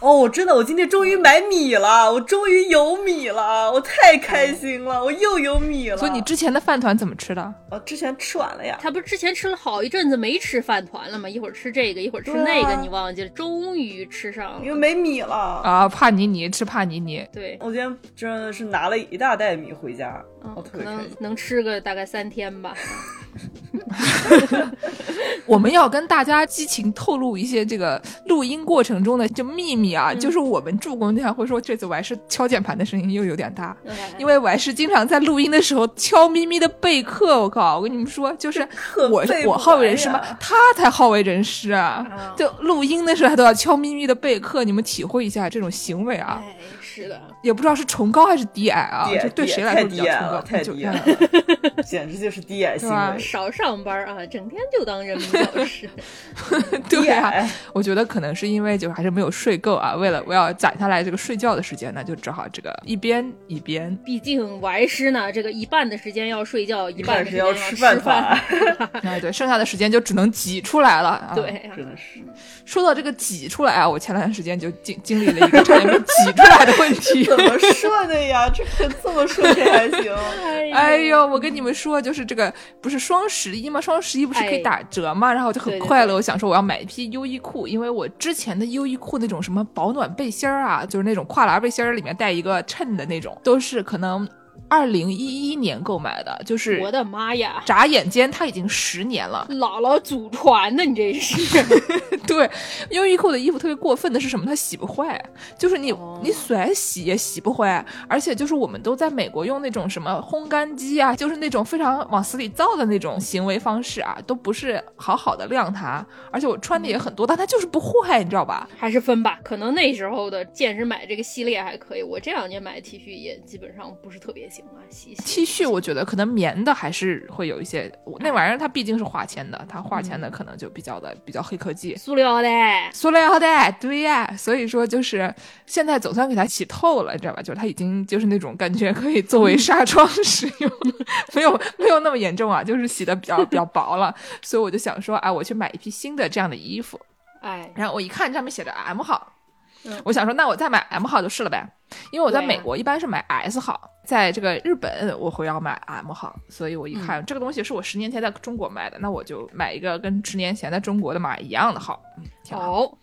哦，我真的，我今天终于买米了，我终于有米了，我太开心了，我又有米了。所以你之前的饭团怎么吃的？哦，之前吃完了呀。他不是之前吃了好一阵子没吃饭团了吗？一会儿吃这个，一会儿吃那个，你忘记了？终于吃上了，因为没米了啊！帕尼尼吃帕尼尼。对，我今天真的是拿了一大袋米回家，嗯，可能能吃个大概三天吧。我们要跟大家激情透露一些这个录音过程中的就秘密啊，就是我们助攻经常会说这次我还是敲键盘的声音又有点大，因为我还是经常在录音的时候悄咪咪的备课。我靠，我跟你们说，就是我我好为人师吗？他才好为人师啊！就录音的时候他都要悄咪咪的备课，你们体会一下这种行为啊。是的，也不知道是崇高还是低矮啊？这对谁来说比较崇高？太低矮了，简直就是低矮 行为。少上班啊，整天就当人民教师。对啊，我觉得可能是因为就还是没有睡够啊。为了我要攒下来这个睡觉的时间呢，就只好这个一边一边。毕竟我师呢，这个一半的时间要睡觉，一半时间要吃饭。哎，对，剩下的时间就只能挤出来了。对，真的是。说到这个挤出来啊，我前段时间就经经历了一个差点被挤出来的。问题 怎么说的呀？这可这么说这还行？哎呦，我跟你们说，就是这个不是双十一吗？双十一不是可以打折吗？然后我就很快乐，我想说我要买一批优衣库，因为我之前的优衣库那种什么保暖背心儿啊，就是那种跨栏背心儿里面带一个衬的那种，都是可能。二零一一年购买的，就是我的妈呀！眨眼间，它已经十年了，姥姥祖传的，你这是？对，优衣库的衣服特别过分的是什么？它洗不坏，就是你你甩洗也洗不坏，而且就是我们都在美国用那种什么烘干机啊，就是那种非常往死里造的那种行为方式啊，都不是好好的晾它，而且我穿的也很多，但它就是不坏，你知道吧？还是分吧，可能那时候的健身买这个系列还可以，我这两年买的 T 恤也基本上不是特别行。T 恤我觉得可能棉的还是会有一些，那玩意儿它毕竟是化纤的，它化纤的可能就比较的比较黑科技。塑料的，塑料的，对呀，所以说就是现在总算给它洗透了，你知道吧？就是它已经就是那种感觉可以作为纱窗使用，没有没有那么严重啊，就是洗的比较 比较薄了，所以我就想说，哎，我去买一批新的这样的衣服，哎，然后我一看上面写着 M 号。我想说，那我再买 M 号就是了呗，因为我在美国一般是买 S 号，在这个日本我会要买 M 号，所以我一看这个东西是我十年前在中国买的，那我就买一个跟十年前在中国的码一样的号，挺好。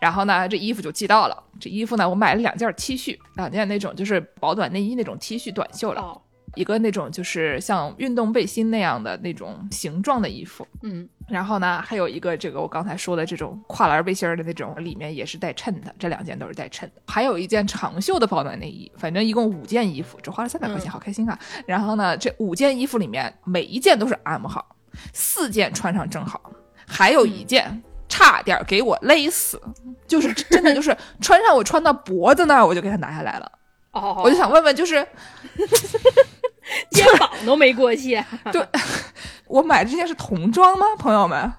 然后呢，这衣服就寄到了，这衣服呢，我买了两件 T 恤，两件那种就是保暖内衣那种 T 恤短袖了。一个那种就是像运动背心那样的那种形状的衣服，嗯，然后呢，还有一个这个我刚才说的这种跨栏背心的那种，里面也是带衬的，这两件都是带衬的。还有一件长袖的保暖内衣，反正一共五件衣服，只花了三百块钱，好开心啊！然后呢，这五件衣服里面每一件都是 M 号，四件穿上正好，还有一件差点给我勒死，就是真的就是穿上我穿到脖子那儿，我就给它拿下来了。哦，我就想问问，就是。肩膀都没过气，对，我买的这件是童装吗？朋友们，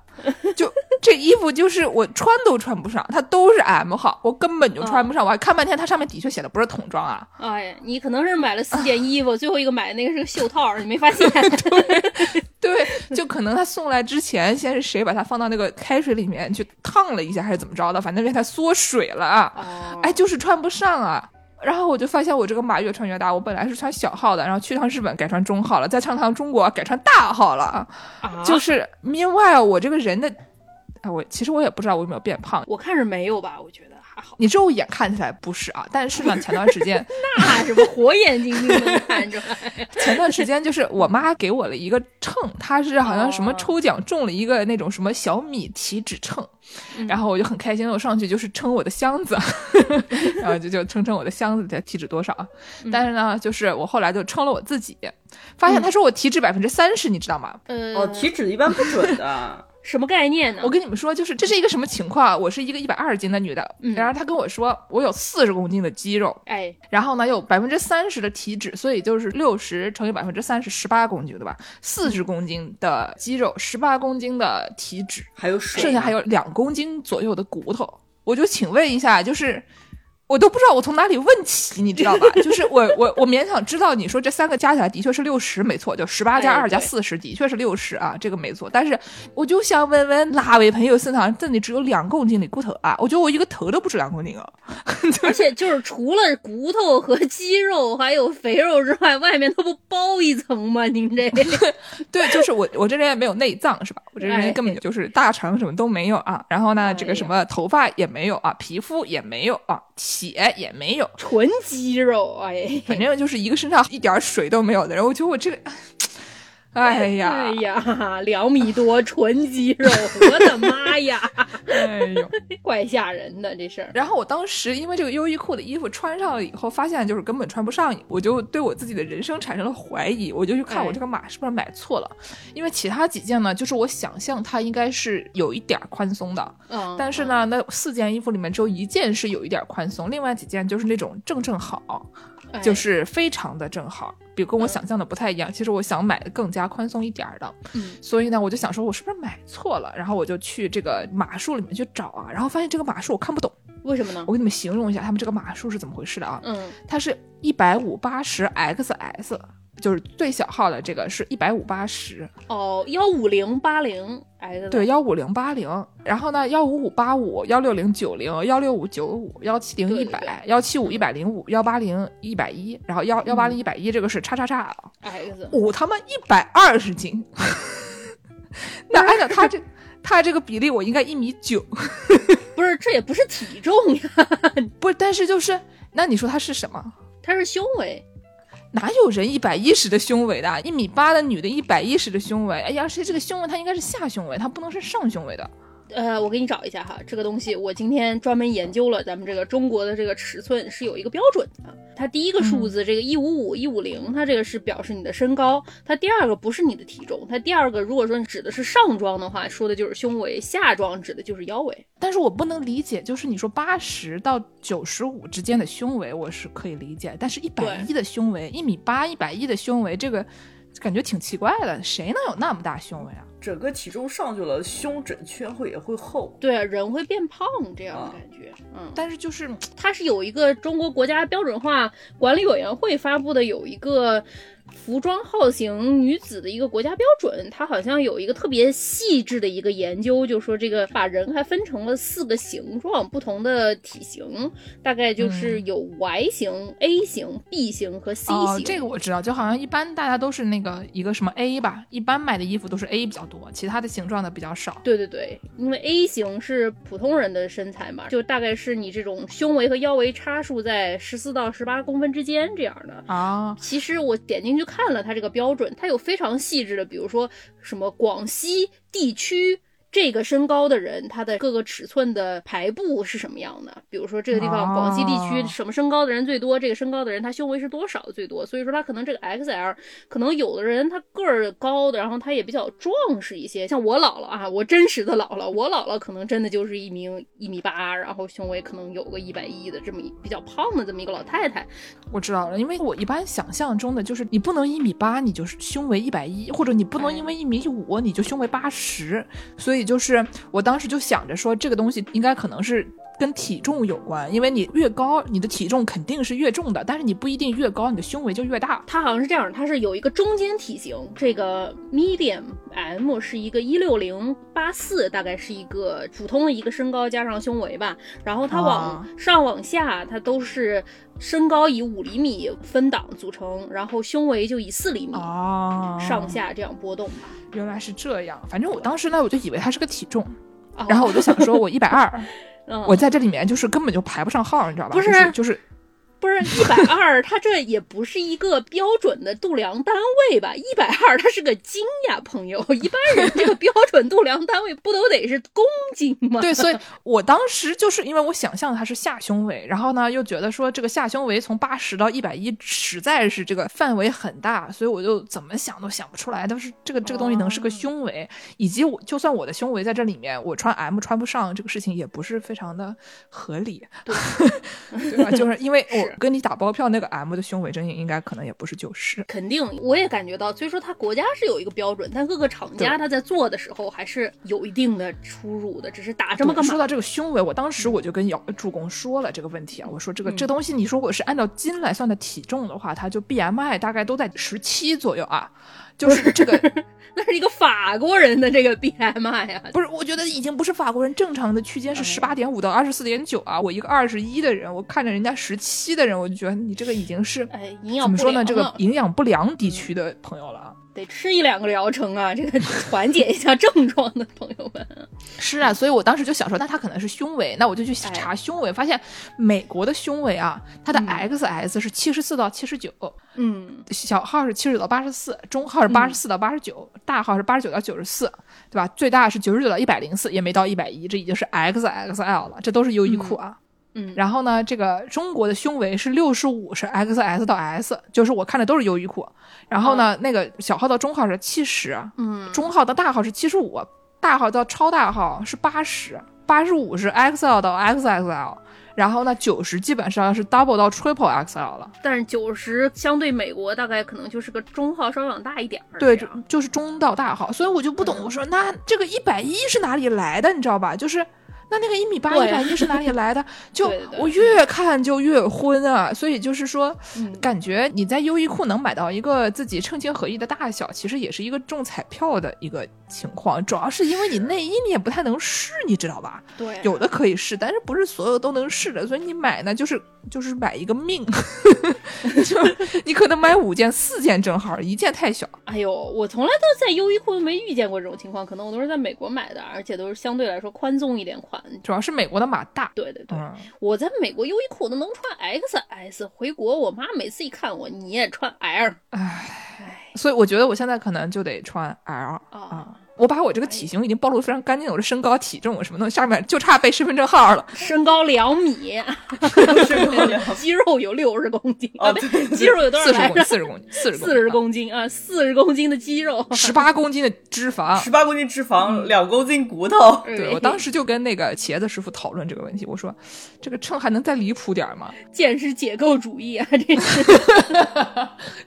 就这衣服就是我穿都穿不上，它都是 M 号，我根本就穿不上。我还看半天，它上面的确写的不是童装啊。哎呀，你可能是买了四件衣服，最后一个买的那个是个袖套，你没发现？对，对，就可能他送来之前，先是谁把它放到那个开水里面去烫了一下，还是怎么着的？反正让它缩水了啊！哎，就是穿不上啊。然后我就发现我这个码越穿越大，我本来是穿小号的，然后去趟日本改穿中号了，再上趟中国改穿大号了，就是 meanwhile 我这个人的，哎，我其实我也不知道我有没有变胖，我看是没有吧，我觉得。你肉眼看起来不是啊，但是呢，前段时间 那什么火眼金睛能看出来。前段时间就是我妈给我了一个秤，她是好像什么抽奖中了一个那种什么小米体脂秤，然后我就很开心，我上去就是称我的箱子，然后就就称称我的箱子的体脂多少。但是呢，就是我后来就称了我自己，发现她说我体脂百分之三十，你知道吗？嗯，哦，体脂一般不准的。什么概念呢？我跟你们说，就是这是一个什么情况？我是一个一百二十斤的女的，嗯然后她跟我说我有四十公斤的肌肉，哎，然后呢有百分之三十的体脂，所以就是六十乘以百分之三十，十八公斤，对吧？四十公斤的肌肉，十八公斤的体脂，还有水，剩下还有两公斤左右的骨头。我就请问一下，就是我都不知道我从哪里问起，你知道吧？就是我我我勉强知道你说这三个加起来的确是六十，没错，就十八加哎二加四十，的确是六十啊，这个没错。但是我就想问问哪位朋友身上真的只有两公斤的骨头啊？我觉得我一个头都不止两公斤啊。而且就是除了骨头和肌肉还有肥肉之外，外面它不包一层吗？您这 对，就是我我这人也没有内脏是吧？我这人哎根本就是大肠什么都没有啊。然后呢，这个什么头发也没有啊，皮肤也没有啊，血也没有。纯肌肉，哎，反正就是一个身上一点水都没有的人，我觉得我这个，哎呀，哎呀，两米多纯肌肉，我的妈呀，哎呦！怪吓人的这事儿。然后我当时因为这个优衣库的衣服穿上了以后，发现就是根本穿不上，我就对我自己的人生产生了怀疑，我就去看我这个码是不是买错了，因为其他几件呢，就是我想象它应该是有一点儿宽松的，嗯，但是呢，那四件衣服里面只有一件是有一点儿宽松，另外几件就是那种正正好。哎就是非常的正好，比跟我想象的不太一样。其实我想买的更加宽松一点儿的，嗯所以呢，我就想说，我是不是买错了？然后我就去这个码数里面去找啊，然后发现这个码数我看不懂。为什么呢我？给你们形容一下他们这个码数是怎么回事的啊？嗯，它是一百五八十 XS，就是最小号的这个是一百五八十，哦，幺五零八零对，幺五零八零，然后呢，幺五五八五，幺六零九零，幺六五九五，幺七零一百，幺七五一百零五，幺八零一百一，然后幺幺八零一百一，这个是叉叉叉啊，X，我他妈一百二十斤，那按照他这 他这个比例，我应该一米九，不是，这也不是体重呀，不是，但是就是，那你说他是什么？他是胸围。哪有人一百一十的胸围的？一米八的女的，一百一十的胸围，哎呀，谁这个胸围它应该是下胸围，它不能是上胸围的。呃，我给你找一下哈，这个东西我今天专门研究了，咱们这个中国的这个尺寸是有一个标准的。它第一个数字这个一五五一五零，它这个是表示你的身高；它第二个不是你的体重，它第二个如果说指的是上装的话，说的就是胸围；下装指的就是腰围。但是我不能理解，就是你说八十到九十五之间的胸围，我是可以理解，但是一百一的胸围，一米八、一百一的胸围，这个感觉挺奇怪的，谁能有那么大胸围啊？整个体重上去了，胸整圈会也会厚。对啊，人会变胖这样的感觉。嗯，但是就是它是有一个中国国家标准化管理委员会发布的有一个服装号型女子的一个国家标准，它好像有一个特别细致的一个研究，就说这个把人还分成了四个形状，不同的体型，大概就是有 Y 型、A 型、B 型和 C 型。哦，这个我知道，就好像一般大家都是那个一个什么 A 吧，一般买的衣服都是 A 比较多，其他的形状的比较少。对对对，因为 A 型是普通人的身材嘛，就大概是你这种胸围和腰围差数在十四到十八公分之间这样的。啊，其实我点进去看了它这个标准，它有非常细致的，比如说什么广西地区。这个身高的人，他的各个尺寸的排布是什么样的？比如说这个地方哦广西地区什么身高的人最多，这个身高的人他胸围是多少最多？所以说他可能这个 XL，可能有的人他个儿高的，然后他也比较壮实一些。像我姥姥啊，我真实的姥姥，我姥姥可能真的就是一名一米八，然后胸围可能有个一百一的这么一比较胖的这么一个老太太。我知道了，因为我一般想象中的就是你不能一米八，你就是胸围一百一，或者你不能因为一米五你就胸围八十，所以就是我当时就想着说这个东西应该可能是跟体重有关，因为你越高，你的体重肯定是越重的，但是你不一定越高，你的胸围就越大。它好像是这样，它是有一个中间体型，这个 medium M 是一个一六零八四，大概是一个普通的一个身高加上胸围吧。然后它往啊上往下，它都是身高以五厘米分档组成，然后胸围就以四厘米哦，上下这样波动吧。原来是这样，反正我当时呢，我就以为它是个体重，啊然后我就想说我一百二，嗯，我在这里面就是根本就排不上号，你知道吧？不是就是就是不是一百二，它这也不是一个标准的度量单位吧？一百二它是个斤呀，朋友。一般人这个标准度量单位不都得是公斤吗？对，所以我当时就是因为我想象它是下胸围，然后呢又觉得说这个下胸围从八十到一百一实在是这个范围很大，所以我就怎么想都想不出来，但是这个这个东西能是个胸围，以及我就算我的胸围在这里面，我穿 M 穿不上这个事情也不是非常的合理，对 对吧？就是因为我是跟你打包票那个 M 的胸围真应该可能也不是九十。肯定，我也感觉到，所以说它国家是有一个标准，但各个厂家对它在做的时候还是有一定的出入的，只是打这么个码。说到这个胸围，我当时我就跟姚助攻说了这个问题啊，我说这个、这东西，你说我是按照斤来算的体重的话，它就 BMI 大概都在十七左右啊，就是这个那是一个法国人的这个 BMI 啊，不是，我觉得已经不是法国人正常的区间是十八点五到二十四点九啊，我一个二十一的人，我看着人家十七的人，我就觉得你这个已经是哎，营养不怎么说呢？这个营养不良地区的朋友了啊。得吃一两个疗程啊，这个缓解一下症状的朋友们。是啊，所以我当时就想说，那他可能是胸围，那我就去哎查胸围，发现美国的胸围啊，它的 XS 是七十四到七十九，嗯，小号是七十九到八十四，中号是八十四到八十九，大号是八十九到九十四，对吧？最大是九十九到一百零四，也没到一百一，这已经是 XXL 了，这都是优衣库啊。嗯然后呢，这个中国的胸围是六十五，是 XS 到 S，就是我看的都是优衣库。然后呢，那个小号到中号是七十，嗯，中号到大号是七十五，大号到超大号是八十，八十五是 XL 到 XXL，然后呢，九十基本上是 double 到 triple XL 了。但是九十相对美国大概可能就是个中号稍微往大一点儿对，就就是中到大号，所以我就不懂，我说那这个一百一是哪里来的，你知道吧？就是那那个一米八一百一是哪里来的？就我越看就越昏啊，所以就是说，嗯感觉你在优衣库能买到一个自己称心合意的大小，其实也是一个中彩票的一个情况，主要是因为你内衣你也不太能试，你知道吧？对，有的可以试，但是不是所有都能试的，所以你买呢，就是就是买一个命，就你可能买五件、四件正好，一件太小。哎呦，我从来都在优衣库都没遇见过这种情况，可能我都是在美国买的，而且都是相对来说宽松一点款。主要是美国的码大。对对对，嗯，我在美国优衣库都能穿 XS，回国我妈每次一看我，你也穿 L，唉，所以我觉得我现在可能就得穿 L 啊啊。我把我这个体型已经暴露得非常干净了，我的身高、体重什么的，下面就差背身份证号了。身高两米，身高两米 肌肉有六十公斤啊对肌肉有多少四十公斤？四十公斤，四十公斤啊，四十公斤的肌肉。十八公斤的脂肪。十八公斤脂肪，两公斤骨头。对我当时就跟那个茄子师傅讨论这个问题，我说这个秤还能再离谱点儿吗？见识解构主义啊，这是。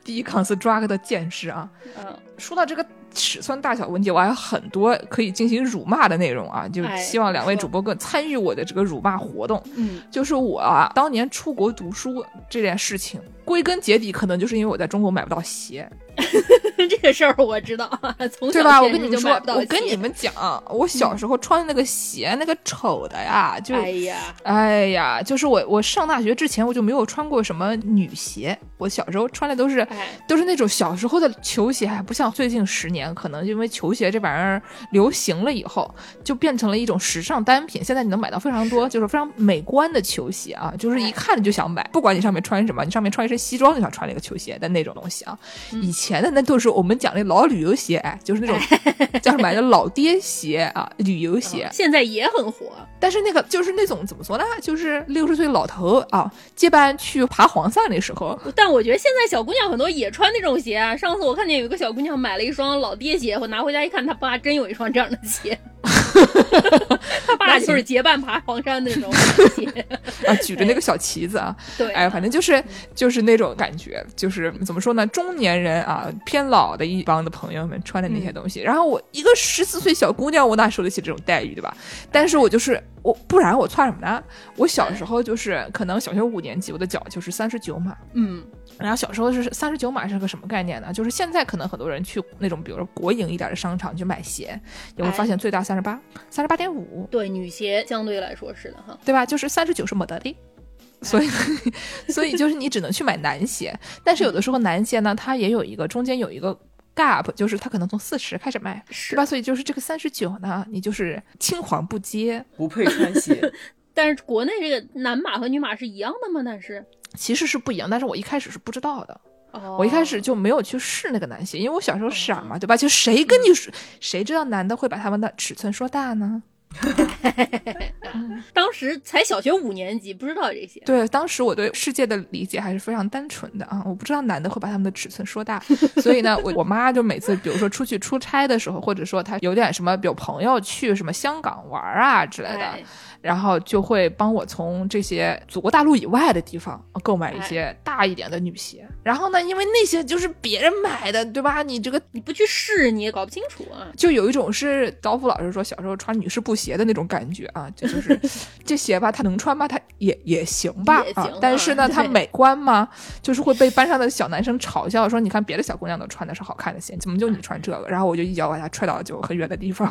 第一 construct 的见识啊。嗯，说到这个尺寸大小问题，我还有很多可以进行辱骂的内容啊，就哎希望两位主播更参与我的这个辱骂活动。嗯，就是我啊，当年出国读书这件事情，归根结底可能就是因为我在中国买不到鞋，这个事儿我知道，从小对吧？我跟你们说我跟你们讲，我小时候穿的那个鞋，那个丑的呀，就哎呀，哎呀，就是我我上大学之前我就没有穿过什么女鞋，我小时候穿的都是哎，都是那种小时候的球鞋，还不像最近十年，可能因为球鞋这玩意儿流行了以后，就变成了一种时尚单品。现在你能买到非常多，就是非常美观的球鞋啊，就是一看你就想买，不管你上面穿什么，你上面穿一身西装就想穿那个球鞋的那种东西啊。以前的那都是我们讲那老旅游鞋，哎，就是那种叫什么叫老爹鞋啊，旅游鞋。现在也很火。但是那个就是那种怎么说呢，就是六十岁老头啊，接班去爬黄鳝那时候，但我觉得现在小姑娘很多也穿那种鞋啊。上次我看见有一个小姑娘买了一双老爹鞋，我拿回家一看，她爸真有一双这样的鞋。他爸就是结伴爬黄山那种 鞋。啊，举着那个小旗子啊，对，哎，反正就是就是那种感觉，就是怎么说呢，中年人啊，偏老的一帮的朋友们穿的那些东西。然后我一个十四岁小姑娘，我哪受得起这种待遇，对吧？但是我就是我，不然我穿什么呢？我小时候就是可能小学五年级，我的脚就是三十九码。嗯，然后小时候是三十九码是个什么概念呢？就是现在可能很多人去那种，比如说国营一点的商场去买鞋，你会发现最大三十八、三十八点五，对，女鞋相对来说是的哈。对吧？就是三十九是没得的。所以，所以就是你只能去买男鞋，但是有的时候男鞋呢，它也有一个中间有一个 gap，就是它可能从四十开始卖，是吧？所以就是这个三十九呢，你就是青黄不接，不配穿鞋，但是国内这个男码和女码是一样的吗？但是其实是不一样，但是我一开始是不知道的。哦，我一开始就没有去试那个男鞋，因为我小时候傻嘛，对吧？就谁跟你说，谁知道男的会把他们的尺寸说大呢？当时才小学五年级，不知道这些。对，当时我对世界的理解还是非常单纯的啊，我不知道男的会把他们的尺寸说大，所以呢，我我妈就每次，比如说出去出差的时候，或者说她有点什么有朋友去什么香港玩啊之类的。哎然后就会帮我从这些祖国大陆以外的地方购买一些大一点的女鞋。然后呢，因为那些就是别人买的，对吧？你这个你不去试，你也搞不清楚啊。就有一种是刀夫老师说小时候穿女士布鞋的那种感觉啊，这就是 这鞋吧，它能穿吗？它也也行吧啊但是呢，它美观吗？就是会被班上的小男生嘲笑说，你看别的小姑娘都穿的是好看的鞋，怎么就你穿这个？然后我就一脚把他踹到就很远的地方。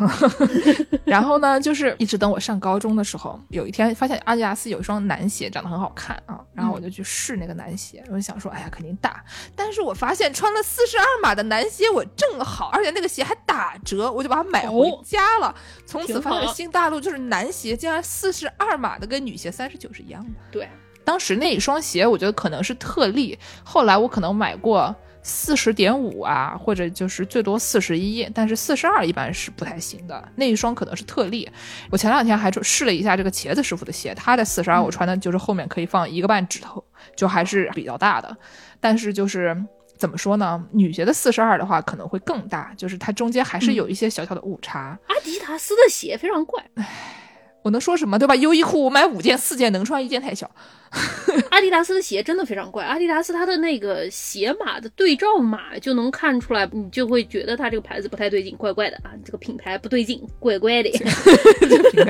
然后呢，就是一直等我上高中的时候，有一天发现阿迪达斯有一双男鞋长得很好看啊，然后我就去试那个男鞋，我就想说，哎呀，肯定大。但是我发现穿了四十二码的男鞋我正好，而且那个鞋还打折，我就把它买回哦家了。从此发现新大陆就是男鞋竟然四十二码的跟女鞋三十九是一样的。对，当时那一双鞋，我觉得可能是特例，后来我可能买过四十点五啊，或者就是最多四十一，但是四十二一般是不太行的。那一双可能是特例。我前两天还试了一下这个茄子师傅的鞋，他的四十二我穿的就是后面可以放一个半指头，就还是比较大的。但是就是怎么说呢，女鞋的四十二的话可能会更大，就是它中间还是有一些小小的误差。阿迪达斯的鞋非常怪，我能说什么对吧？优衣库我买五件四件能穿一件太小。阿迪达斯的鞋真的非常怪。阿迪达斯它的那个鞋码的对照码就能看出来，你就会觉得它这个牌子不太对劲，怪怪的啊，这个品牌不对劲，怪怪的。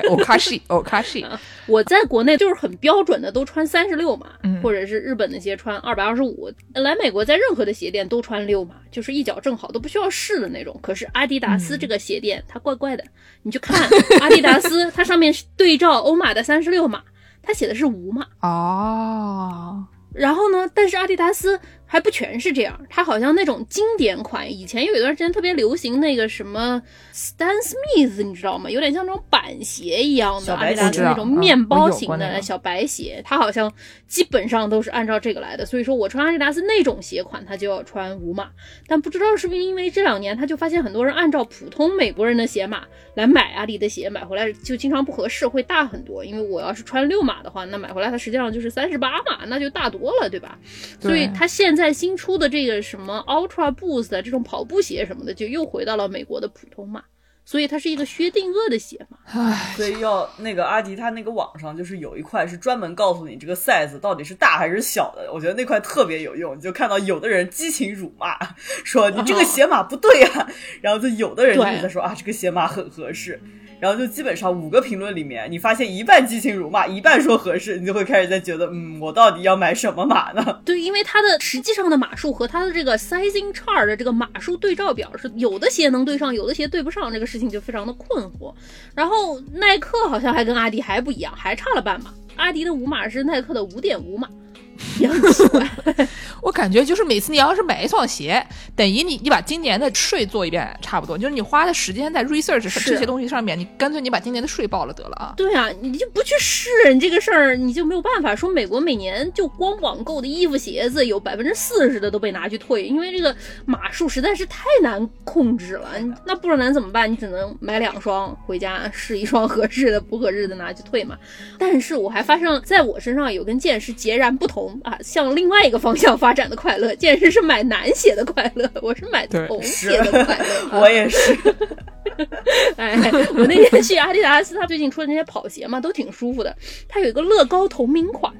欧卡西，欧卡西，我在国内就是很标准的，都穿三十六码，嗯或者是日本的鞋穿二百二十五。来美国在任何的鞋店都穿六码，就是一脚正好，都不需要试的那种。可是阿迪达斯这个鞋店、它怪怪的，你去看阿迪达斯，它上面是对照欧码的三十六码，它写的是无嘛。哦，然后呢，但是阿迪达斯还不全是这样，它好像那种经典款，以前有一段时间特别流行那个什么 Stan Smith，你知道吗？有点像那种板鞋一样的阿迪达斯那种面包型的小白鞋，它好像基本上都是按照这个来的。所以说我穿阿迪达斯那种鞋款，它就要穿五码，但不知道是不是因为这两年他就发现很多人按照普通美国人的鞋码来买阿迪的鞋，买回来就经常不合适，会大很多。因为我要是穿六码的话，那买回来它实际上就是三十八码，那就大多了，对吧？所以它现在新出的这个什么 Ultra Boost 这种跑步鞋什么的，就又回到了美国的普通码，所以它是一个薛定谔的鞋嘛。唉，所以要那个阿迪他那个网上就是有一块是专门告诉你这个 size 到底是大还是小的，我觉得那块特别有用。你就看到有的人激情辱骂，说你这个鞋码不对啊，然后就有的人就在说啊这个鞋码很合适，然后就基本上五个评论里面，你发现一半激情辱骂，一半说合适，你就会开始在觉得嗯我到底要买什么码呢？对，因为它的实际上的码数和它的这个 sizing chart 的这个码数对照表是有的鞋能对上，有的鞋对不上，这个事情就非常的困惑。然后耐克好像还跟阿迪还不一样，还差了半码。阿迪的五码是耐克的五点五码，也很奇怪。我感觉就是每次你要是买一双鞋，等于你你把今年的税做一遍，差不多，就是你花的时间在 research 这些东西上面，你干脆你把今年的税报了得了啊。对啊，你就不去试，你这个事儿你就没有办法说美国每年就光网购的衣服鞋子有百分之四十的都被拿去退，因为这个码数实在是太难控制了。那不然怎么办？你只能买两双回家试一双合适的，不合适的拿去退嘛。但是我还发现在我身上有跟剑是截然不同啊，向另外一个方向发展的快乐。健身是买男鞋的快乐，我是买童鞋的快乐。啊我也是，哎，我那天去阿迪达斯，他最近出的那些跑鞋嘛，都挺舒服的。它有一个乐高同名款，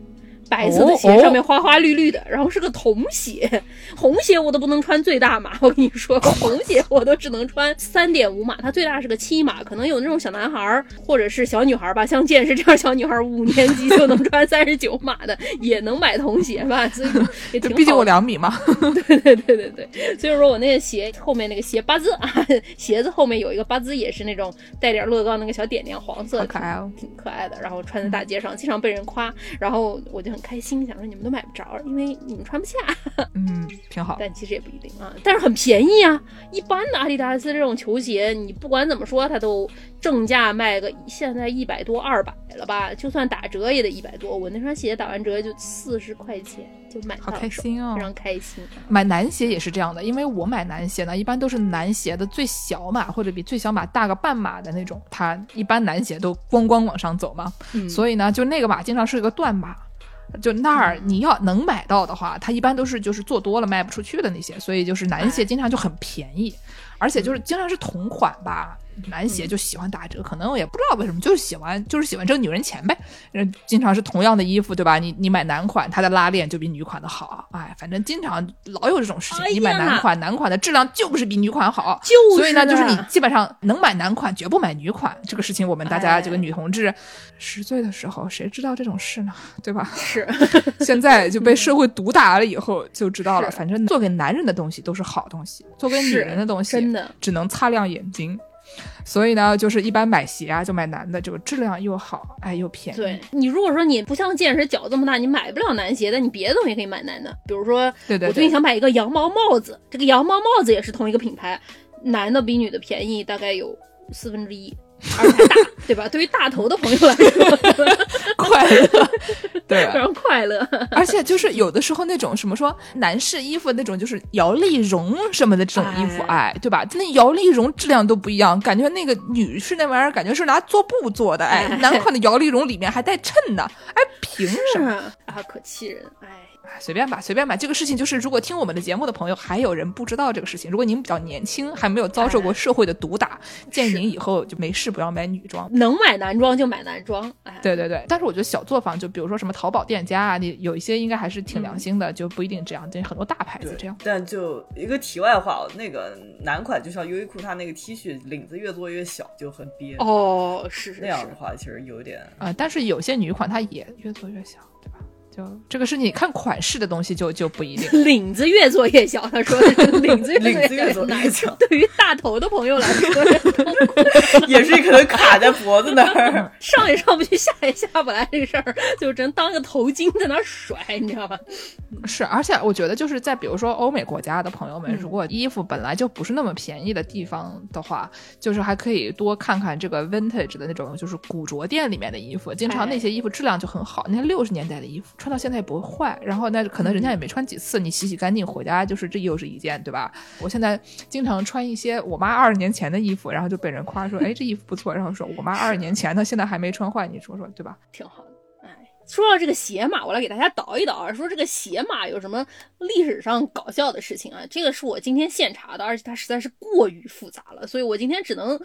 白色的鞋，上面花花绿绿的，然后是个童鞋，红鞋我都不能穿最大码，我跟你说，红鞋我都只能穿三点五码，它最大是个七码，可能有那种小男孩儿或者是小女孩儿吧，像剑士这样小女孩儿，五年级就能穿三十九码的，也能买童鞋吧，所以也挺好。毕竟我两米嘛。对对对对对，所以说我那个鞋后面那个鞋八字啊，鞋子后面有一个八字，也是那种带点乐高那个小点点，黄色可爱哦挺挺可爱的。然后穿在大街上，经常被人夸，然后我就很开心，想说你们都买不着，因为你们穿不下。嗯，挺好。但其实也不一定啊，但是很便宜啊。一般的阿迪达斯这种球鞋，你不管怎么说，它都正价卖个现在一百多、二百了吧？就算打折也得一百多。我那双鞋打完折就四十块钱就买到好开手心哦非常开心。买男鞋也是这样的，因为我买男鞋呢，一般都是男鞋的最小码或者比最小码大个半码的那种，它一般男鞋都咣咣往上走嘛，嗯所以呢，就那个码经常是一个断码。就那儿你要能买到的话，它一般都是就是做多了卖不出去的那些，所以就是男鞋经常就很便宜，而且就是经常是同款吧，男鞋就喜欢打折，可能我也不知道为什么，就是喜欢就是喜欢挣女人钱呗。嗯，经常是同样的衣服，对吧？你你买男款，它的拉链就比女款的好，哎，反正经常老有这种事情。哎你买男款，男款的质量就是比女款好，就是所以呢，就是啊你基本上能买男款，绝不买女款。这个事情我们大家哎这个女同志十岁的时候，谁知道这种事呢？对吧？是，现在就被社会毒打了以后就知道了。反正做给男人的东西都是好东西，做给女人的东西真的只能擦亮眼睛。所以呢，就是一般买鞋啊，就买男的，这个质量又好，哎，又便宜。对。你如果说你不像健身脚这么大，你买不了男鞋，的你别的东西可以买男的，比如说，对对对我最近想买一个羊毛帽子，这个羊毛帽子也是同一个品牌，男的比女的便宜大概有四分之一，而且还大，对吧？对于大头的朋友来说，快乐，对非常快乐。而且就是有的时候那种什么说男士衣服那种就是摇粒绒什么的这种衣服，哎哎，对吧？那摇粒绒质量都不一样，感觉那个女士那玩意儿感觉是拿做布做的，哎，哎男款的摇粒绒里面还带衬呢，哎，凭什么？啊，可气人，哎。哎随便吧，随便吧。这个事情就是，如果听我们的节目的朋友还有人不知道这个事情，如果您比较年轻，还没有遭受过社会的毒打，建议您以后就没事不要买女装。能买男装就买男装，哎，对对对，但是我觉得小作坊，就比如说什么淘宝店家啊，你有一些应该还是挺良心的，就不一定这样。这很多大牌子这样。但就一个题外话，那个男款就像优衣库，它那个 T 恤领子越做越小，就很憋。哦，是是是那样的，话，其实有一点啊、但是有些女款它也越做越小，对吧？就这个是你看款式的东西就就不一定。领子越做越小，他说的是领子越领子越做越小。对于大头的朋友来说 也是可能卡在脖子那儿。上也上不去，下也下不来，这个事儿就只能当个头巾在那儿甩，你知道吧？是，而且我觉得就是在比如说欧美国家的朋友们，嗯如果衣服本来就不是那么便宜的地方的话，就是还可以多看看这个 vintage 的那种，就是古着店里面的衣服，经常那些衣服质量就很好。那六十年代的衣服穿到现在也不会坏，然后那可能人家也没穿几次，你洗洗干净回家就是这又是一件，对吧？我现在经常穿一些我妈二十年前的衣服，然后就被人夸说，哎，这衣服不错，然后说我妈二十年前的现在还没穿坏，你说说对吧？挺好的。哎，说到这个鞋码，我来给大家倒一倒啊，说这个鞋码有什么历史上搞笑的事情啊？这个是我今天现查的，而且它实在是过于复杂了，所以我今天只能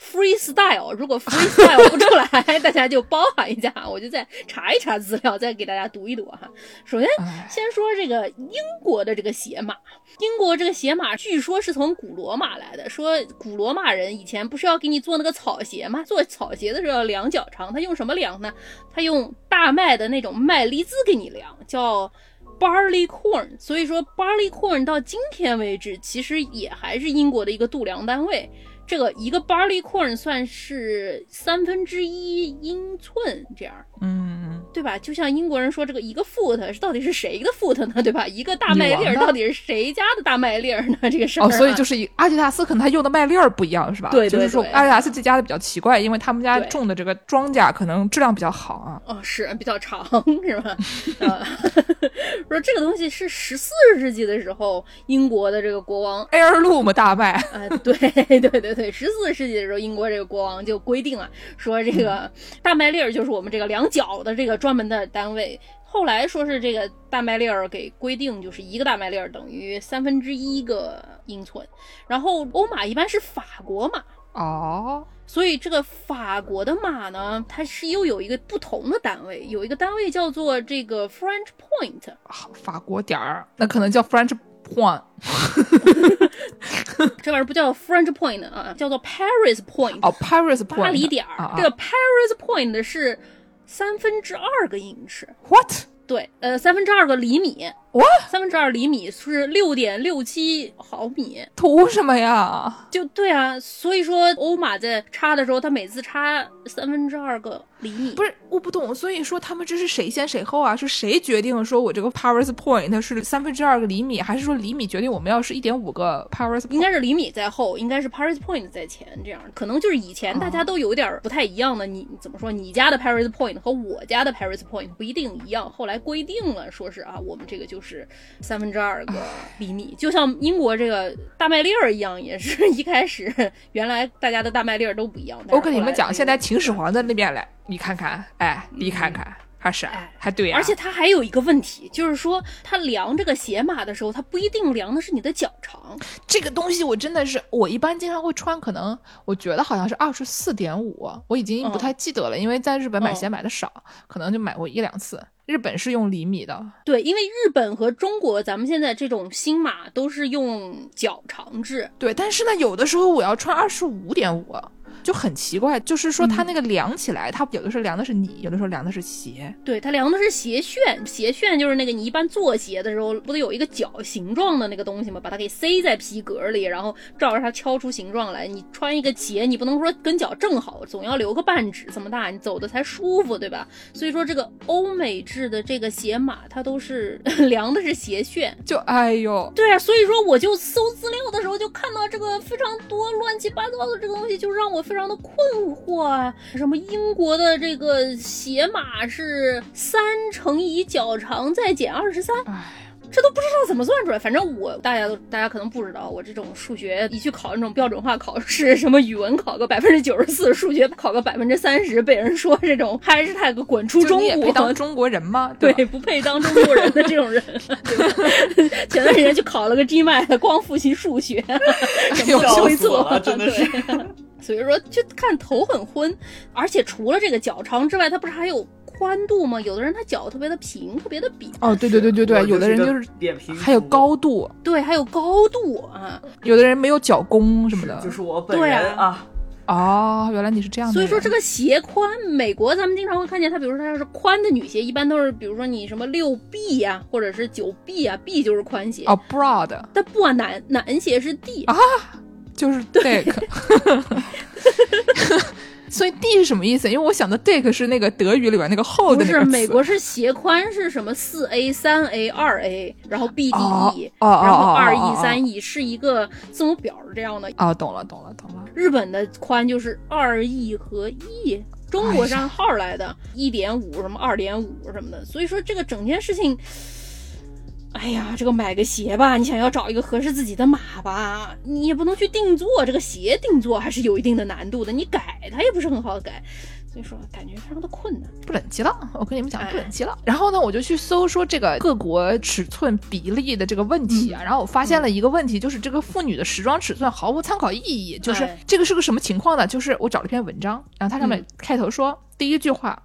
freestyle。如果 freestyle 不出来，大家就包涵一下，我就再查一查资料，再给大家读一读哈。首先，哎，先说这个英国的这个鞋码，英国这个鞋码据说是从古罗马来的。说古罗马人以前不是要给你做那个草鞋吗？做草鞋的时候要量脚长，他用什么量呢？他用大麦的那种麦粒子给你量，叫 barley corn。所以说 barley corn 到今天为止，其实也还是英国的一个度量单位。这个一个 barley corn 算是三分之一英寸这样。嗯，对吧？就像英国人说这个一个 foot 是到底是谁的 foot 呢？对吧？一个大麦粒儿到底是谁家的大麦粒儿呢？这个事儿、啊、哦，所以就是阿迪达斯可能他用的麦粒儿不一样，是吧？对对就是说阿迪达斯这家的比较奇怪，因为他们家种的这个庄稼可能质量比较好啊。哦是比较长是吧？呃 说这个东西是十四世纪的时候英国的这个国王。Heirloom 大麦，啊、对对对对，十四世纪的时候，英国这个国王就规定了，说这个大麦粒儿就是我们这个量角的这个专门的单位。后来说是这个大麦粒儿给规定，就是一个大麦粒儿等于三分之一个英寸。然后欧码一般是法国码，哦，所以这个法国的码呢，它是又有一个不同的单位，有一个单位叫做这个 French point。好法国点儿，那可能叫 French point 这玩意儿不叫 French point 啊，叫做 Paris point。哦，Paris point 巴黎点儿，这个 Paris point 是三分之二个英尺，What？对，呃，三分之二个厘米，哇，三分之二厘米是六点六七毫米，图什么呀？就对啊，所以说欧马在插的时候，他每次插三分之二个厘米，不是，我不懂。所以说他们这是谁先谁后啊？是谁决定说我这个 powers point 是三分之二个厘米，还是说厘米决定我们要是一点五个 powers？应该是厘米在后，应该是 Paris Point 在前，这样可能就是以前大家都有点不太一样的。你怎么说？你家的 Paris Point 和我家的 Paris Point 不一定一样，后来规定了，说是啊，我们这个就是三分之二个厘米，就像英国这个大麦粒儿一样，也是一开始原来大家的大麦粒儿都不一样。我跟你们讲，现在秦始皇的那边来，你看看，哎，你看看。还是还对，而且它还有一个问题，就是说它量这个鞋码的时候，它不一定量的是你的脚长。这个东西我真的是，我一般经常会穿，可能我觉得好像是二十四点五，我已经不太记得了，因为在日本买鞋买的少，可能就买过一两次。日本是用厘米的，对，因为日本和中国，咱们现在这种新码都是用脚长制，对。但是呢，有的时候我要穿二十五点五。就很奇怪，就是说它那个量起来，它有的时候量的是你，有的时候量的是鞋。对，它量的是鞋楦，鞋楦就是那个你一般做鞋的时候不得有一个脚形状的那个东西吗？把它给塞在皮革里，然后照着它敲出形状来。你穿一个鞋，你不能说跟脚正好，总要留个半指这么大，你走的才舒服，对吧？所以说这个欧美制的这个鞋码，它都是量的是鞋楦。就哎呦，对啊，所以说我就搜资料的时候就看到这个非常多乱七八糟的这个东西，就让我。非常的困惑啊！什么英国的这个鞋码是三乘以脚长再减二十三？这都不知道怎么算出来。反正我大家都大家可能不知道，我这种数学一去考那种标准化考试，什么语文考个百分之九十四，数学考个百分之三十，被人说这种还是太个滚出中国，配当中国人吗？对，不配当中国人的这种人。前段时间去考了个 GMAT，光复习数学，什么会做，真的是。所以说，就看头很昏，而且除了这个脚长之外，它不是还有宽度吗？有的人他脚特别的平，特别的扁。哦，对对对对对，有的人就是扁平。还有高度，对，还有高度啊。有的人没有脚弓什么的，就是我本人啊。哦，原来你是这样。所以说这个鞋宽，美国咱们经常会看见，它比如说它要是宽的女鞋，一般都是比如说你什么六 B 呀，或者是九 B 啊，B 就是宽鞋。哦，broad。但不啊，男男鞋是 D 啊。就是 dick，所以 D 是什么意思？因为我想的 dick 是那个德语里边那个厚的。不是，美国是斜宽是什么？四 A、三 A、二 A，然后 B、D、E，然后二 E、三 E 是一个字母表这样的。哦，懂了，懂了，懂了。日本的宽就是二 E 和 E，中国是按号来的，一点五什么二点五什么的。所以说这个整件事情。哎呀，这个买个鞋吧，你想要找一个合适自己的码吧，你也不能去定做。这个鞋定做还是有一定的难度的，你改它也不是很好改，所以说感觉非常的困难。不冷气了，我跟你们讲不冷气了。然后呢，我就去搜说这个各国尺寸比例的这个问题啊，然后我发现了一个问题，就是这个妇女的时装尺寸毫无参考意义。就是这个是个什么情况呢？就是我找了一篇文章，然后它上面开头说第一句话。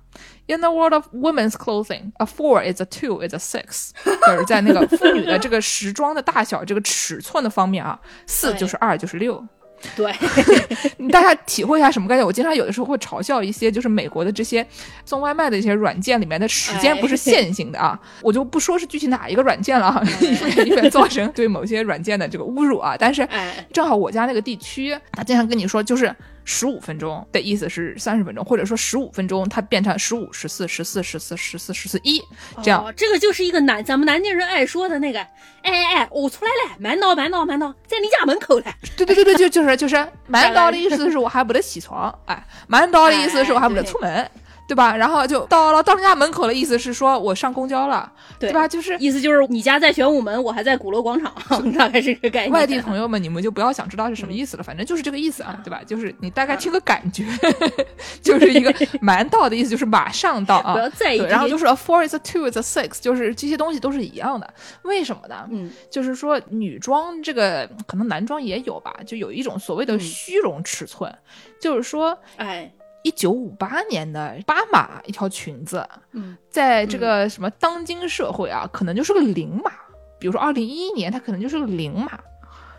In the world of women's clothing, a four is a two is a six，就是在那个妇女的这个时装的大小这个尺寸的方面啊，四就是二就是六。对，大家体会一下什么概念？我经常有的时候会嘲笑一些，就是美国的这些送外卖的一些软件里面的时间不是线性的啊，我就不说是具体哪一个软件了啊，以免造成对某些软件的这个侮辱啊。但是正好我家那个地区，他经常跟你说就是。十五分钟的意思是三十分钟，或者说十五分钟它变成十五、十四、十四、十四、十四、十四一这样。这个就是一个南咱们南京人爱说的那个，哎哎哎，我出来了，慢到慢到慢到，在你家门口了。对对对对，就就是就是 慢到的意思是我还不得起床，哎，慢到的意思是我还不得出门。对吧？然后就到了到人家门口的意思是说我上公交了，对吧？就是意思就是你家在玄武门，我还在鼓楼广场，大概是这个概念。外地朋友们，你们就不要想知道是什么意思了，反正就是这个意思啊，对吧？就是你大概听个感觉，就是一个蛮到的意思，就是马上到啊。不要在意。然后就是 a four is a two is a six，就是这些东西都是一样的。为什么呢？嗯，就是说女装这个可能男装也有吧，就有一种所谓的虚荣尺寸，就是说，哎。一九五八年的八马一条裙子，嗯，在这个什么当今社会啊，可能就是个零码。比如说二零一一年，它可能就是个零码。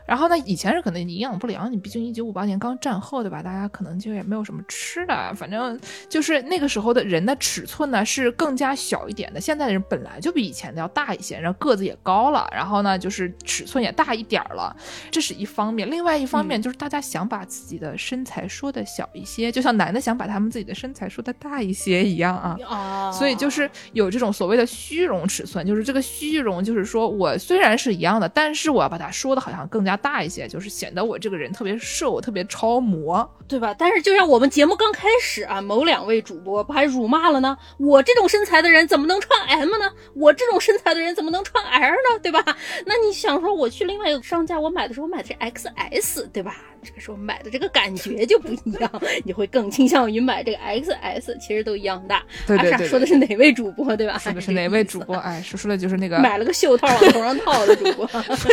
然后呢，以前是可能营养不良，你毕竟一九五八年刚战后，对吧？大家可能就也没有什么吃的，反正就是那个时候的人的尺寸呢是更加小一点的。现在的人本来就比以前的要大一些，然后个子也高了，然后呢就是尺寸也大一点儿了，这是一方面。另外一方面就是大家想把自己的身材说的小一些，就像男的想把他们自己的身材说的大一些一样啊。啊，所以就是有这种所谓的虚荣尺寸，就是这个虚荣，就是说我虽然是一样的，但是我要把它说的好像更加大一些，就是显得我这个人特别瘦，特别超模。对吧？但是就像我们节目刚开始啊，某两位主播不还辱骂了呢？我这种身材的人怎么能穿 M 呢？我这种身材的人怎么能穿 L 呢？对吧？那你想说我去另外一个商家，我买的时候买的是 XS，对吧？这个时候买的这个感觉就不一样，你会更倾向于买这个 XS，其实都一样大。对对对，说的是哪位主播对吧？说的是哪位主播？哎，说说的就是那个买了个袖套往头上套的主播。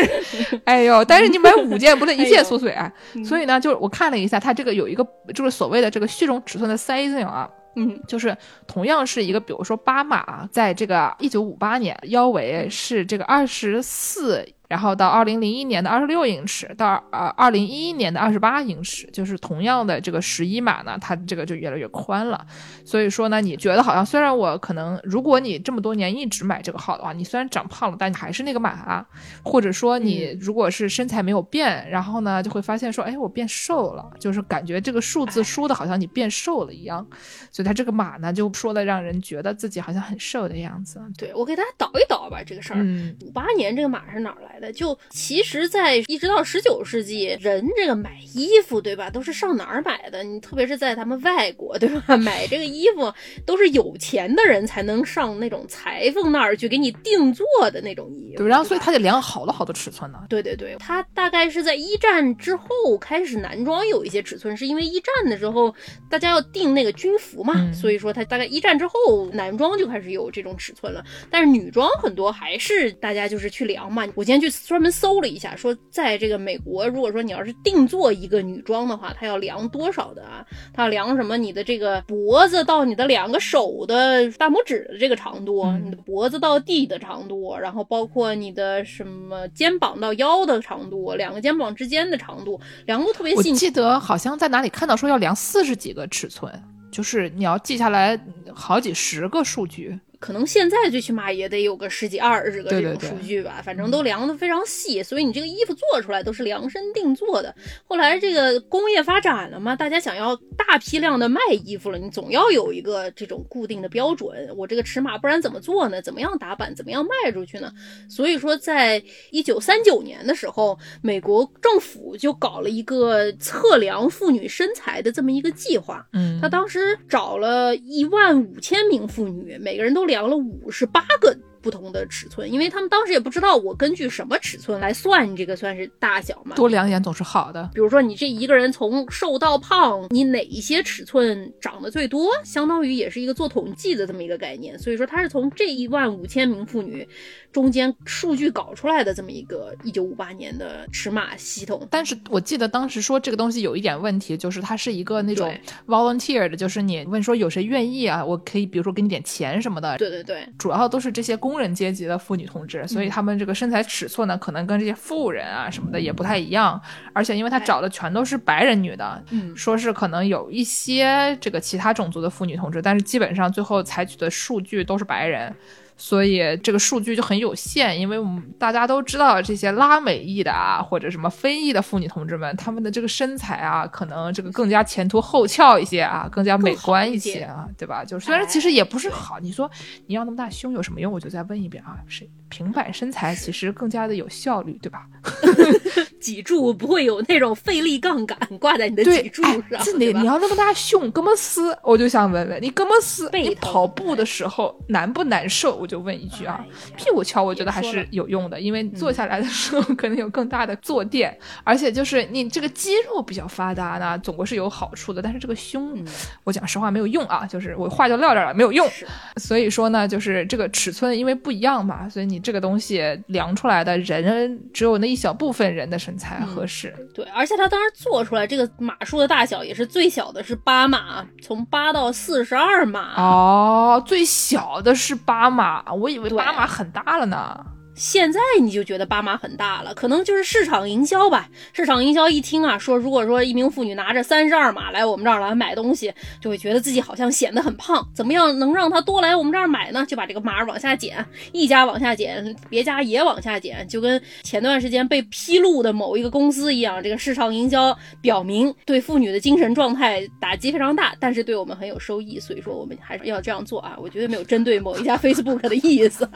哎呦，但是你买五件不能 一切缩水啊。所以呢，就是我看了一下，它这个有一个就是所谓的这个虚荣尺寸的 sizing 啊。嗯，就是同样是一个，比如说巴马，在这个一九五八年腰围是这个二十四。然后到二零零一年的二十六英尺，到呃二零一一年的二十八英尺，就是同样的这个十一码呢，它这个就越来越宽了。所以说呢，你觉得好像虽然我可能，如果你这么多年一直买这个号的话，你虽然长胖了，但你还是那个码。或者说你如果是身材没有变，然后呢就会发现说，哎，我变瘦了，就是感觉这个数字说的好像你变瘦了一样。所以它这个码呢就说的让人觉得自己好像很瘦的样子。对我给大家倒一倒吧，这个事儿。五八年这个码是哪来的？就其实，在一直到十九世纪，人这个买衣服，对吧，都是上哪儿买的？你特别是在咱们外国，对吧？买这个衣服都是有钱的人才能上那种裁缝那儿去给你定做的那种衣服。对，然后所以他得量好多好多尺寸呢。对对对，他大概是在一战之后开始男装有一些尺寸，是因为一战的时候大家要定那个军服嘛，所以说他大概一战之后男装就开始有这种尺寸了。但是女装很多还是大家就是去量嘛。我今天去。专门搜了一下，说在这个美国，如果说你要是定做一个女装的话，它要量多少的啊？它要量什么？你的这个脖子到你的两个手的大拇指的这个长度，你的脖子到地的长度，然后包括你的什么肩膀到腰的长度，两个肩膀之间的长度，量度特别细。我记得好像在哪里看到说要量四十几个尺寸，就是你要记下来好几十个数据。可能现在最起码也得有个十几二十个这种数据吧，反正都量的非常细，所以你这个衣服做出来都是量身定做的。后来这个工业发展了嘛，大家想要大批量的卖衣服了，你总要有一个这种固定的标准，我这个尺码，不然怎么做呢？怎么样打版？怎么样卖出去呢？所以说，在一九三九年的时候，美国政府就搞了一个测量妇女身材的这么一个计划。嗯，他当时找了一万五千名妇女，每个人都量了五十八个。不同的尺寸，因为他们当时也不知道我根据什么尺寸来算你这个算是大小嘛。多量眼总是好的。比如说你这一个人从瘦到胖，你哪一些尺寸长得最多，相当于也是一个做统计的这么一个概念。所以说他是从这一万五千名妇女中间数据搞出来的这么一个一九五八年的尺码系统。但是我记得当时说这个东西有一点问题，就是它是一个那种 volunteer 的，就是你问说有谁愿意啊，我可以比如说给你点钱什么的。对对对，主要都是这些工人阶级的妇女同志，所以他们这个身材尺寸呢，可能跟这些富人啊什么的也不太一样。而且因为他找的全都是白人女的，嗯，说是可能有一些这个其他种族的妇女同志，但是基本上最后采取的数据都是白人。所以这个数据就很有限，因为我们大家都知道这些拉美裔的啊，或者什么非裔的妇女同志们，他们的这个身材啊，可能这个更加前凸后翘一些啊，更加美观一些啊，对吧？就是虽然其实也不是好，你说你要那么大胸有什么用？我就再问一遍啊，是平板身材其实更加的有效率，对吧？脊柱不会有那种费力杠杆挂在你的脊柱上，真的，你要那么大胸，哥么斯？我就想问问你，哥么斯？你跑步的时候难不难受？我就问一句啊，屁股翘我觉得还是有用的，因为坐下来的时候可能有更大的坐垫，而且就是你这个肌肉比较发达呢，总归是有好处的。但是这个胸，我讲实话没有用啊，就是我话就撂这儿了，没有用。所以说呢，就是这个尺寸因为不一样嘛，所以你这个东西量出来的人只有那一小部分人的身材合适。对，而且他当时做出来这个码数的大小也是最小的是八码，从八到四十二码。哦，最小的是八码，我。以为八码很大了呢，现在你就觉得八码很大了，可能就是市场营销吧。市场营销一听啊，说如果说一名妇女拿着三十二码来我们这儿来买东西，就会觉得自己好像显得很胖。怎么样能让她多来我们这儿买呢？就把这个码往下减，一家往下减，别家也往下减，就跟前段时间被披露的某一个公司一样。这个市场营销表明对妇女的精神状态打击非常大，但是对我们很有收益，所以说我们还是要这样做啊。我觉得没有针对某一家 Facebook 的意思。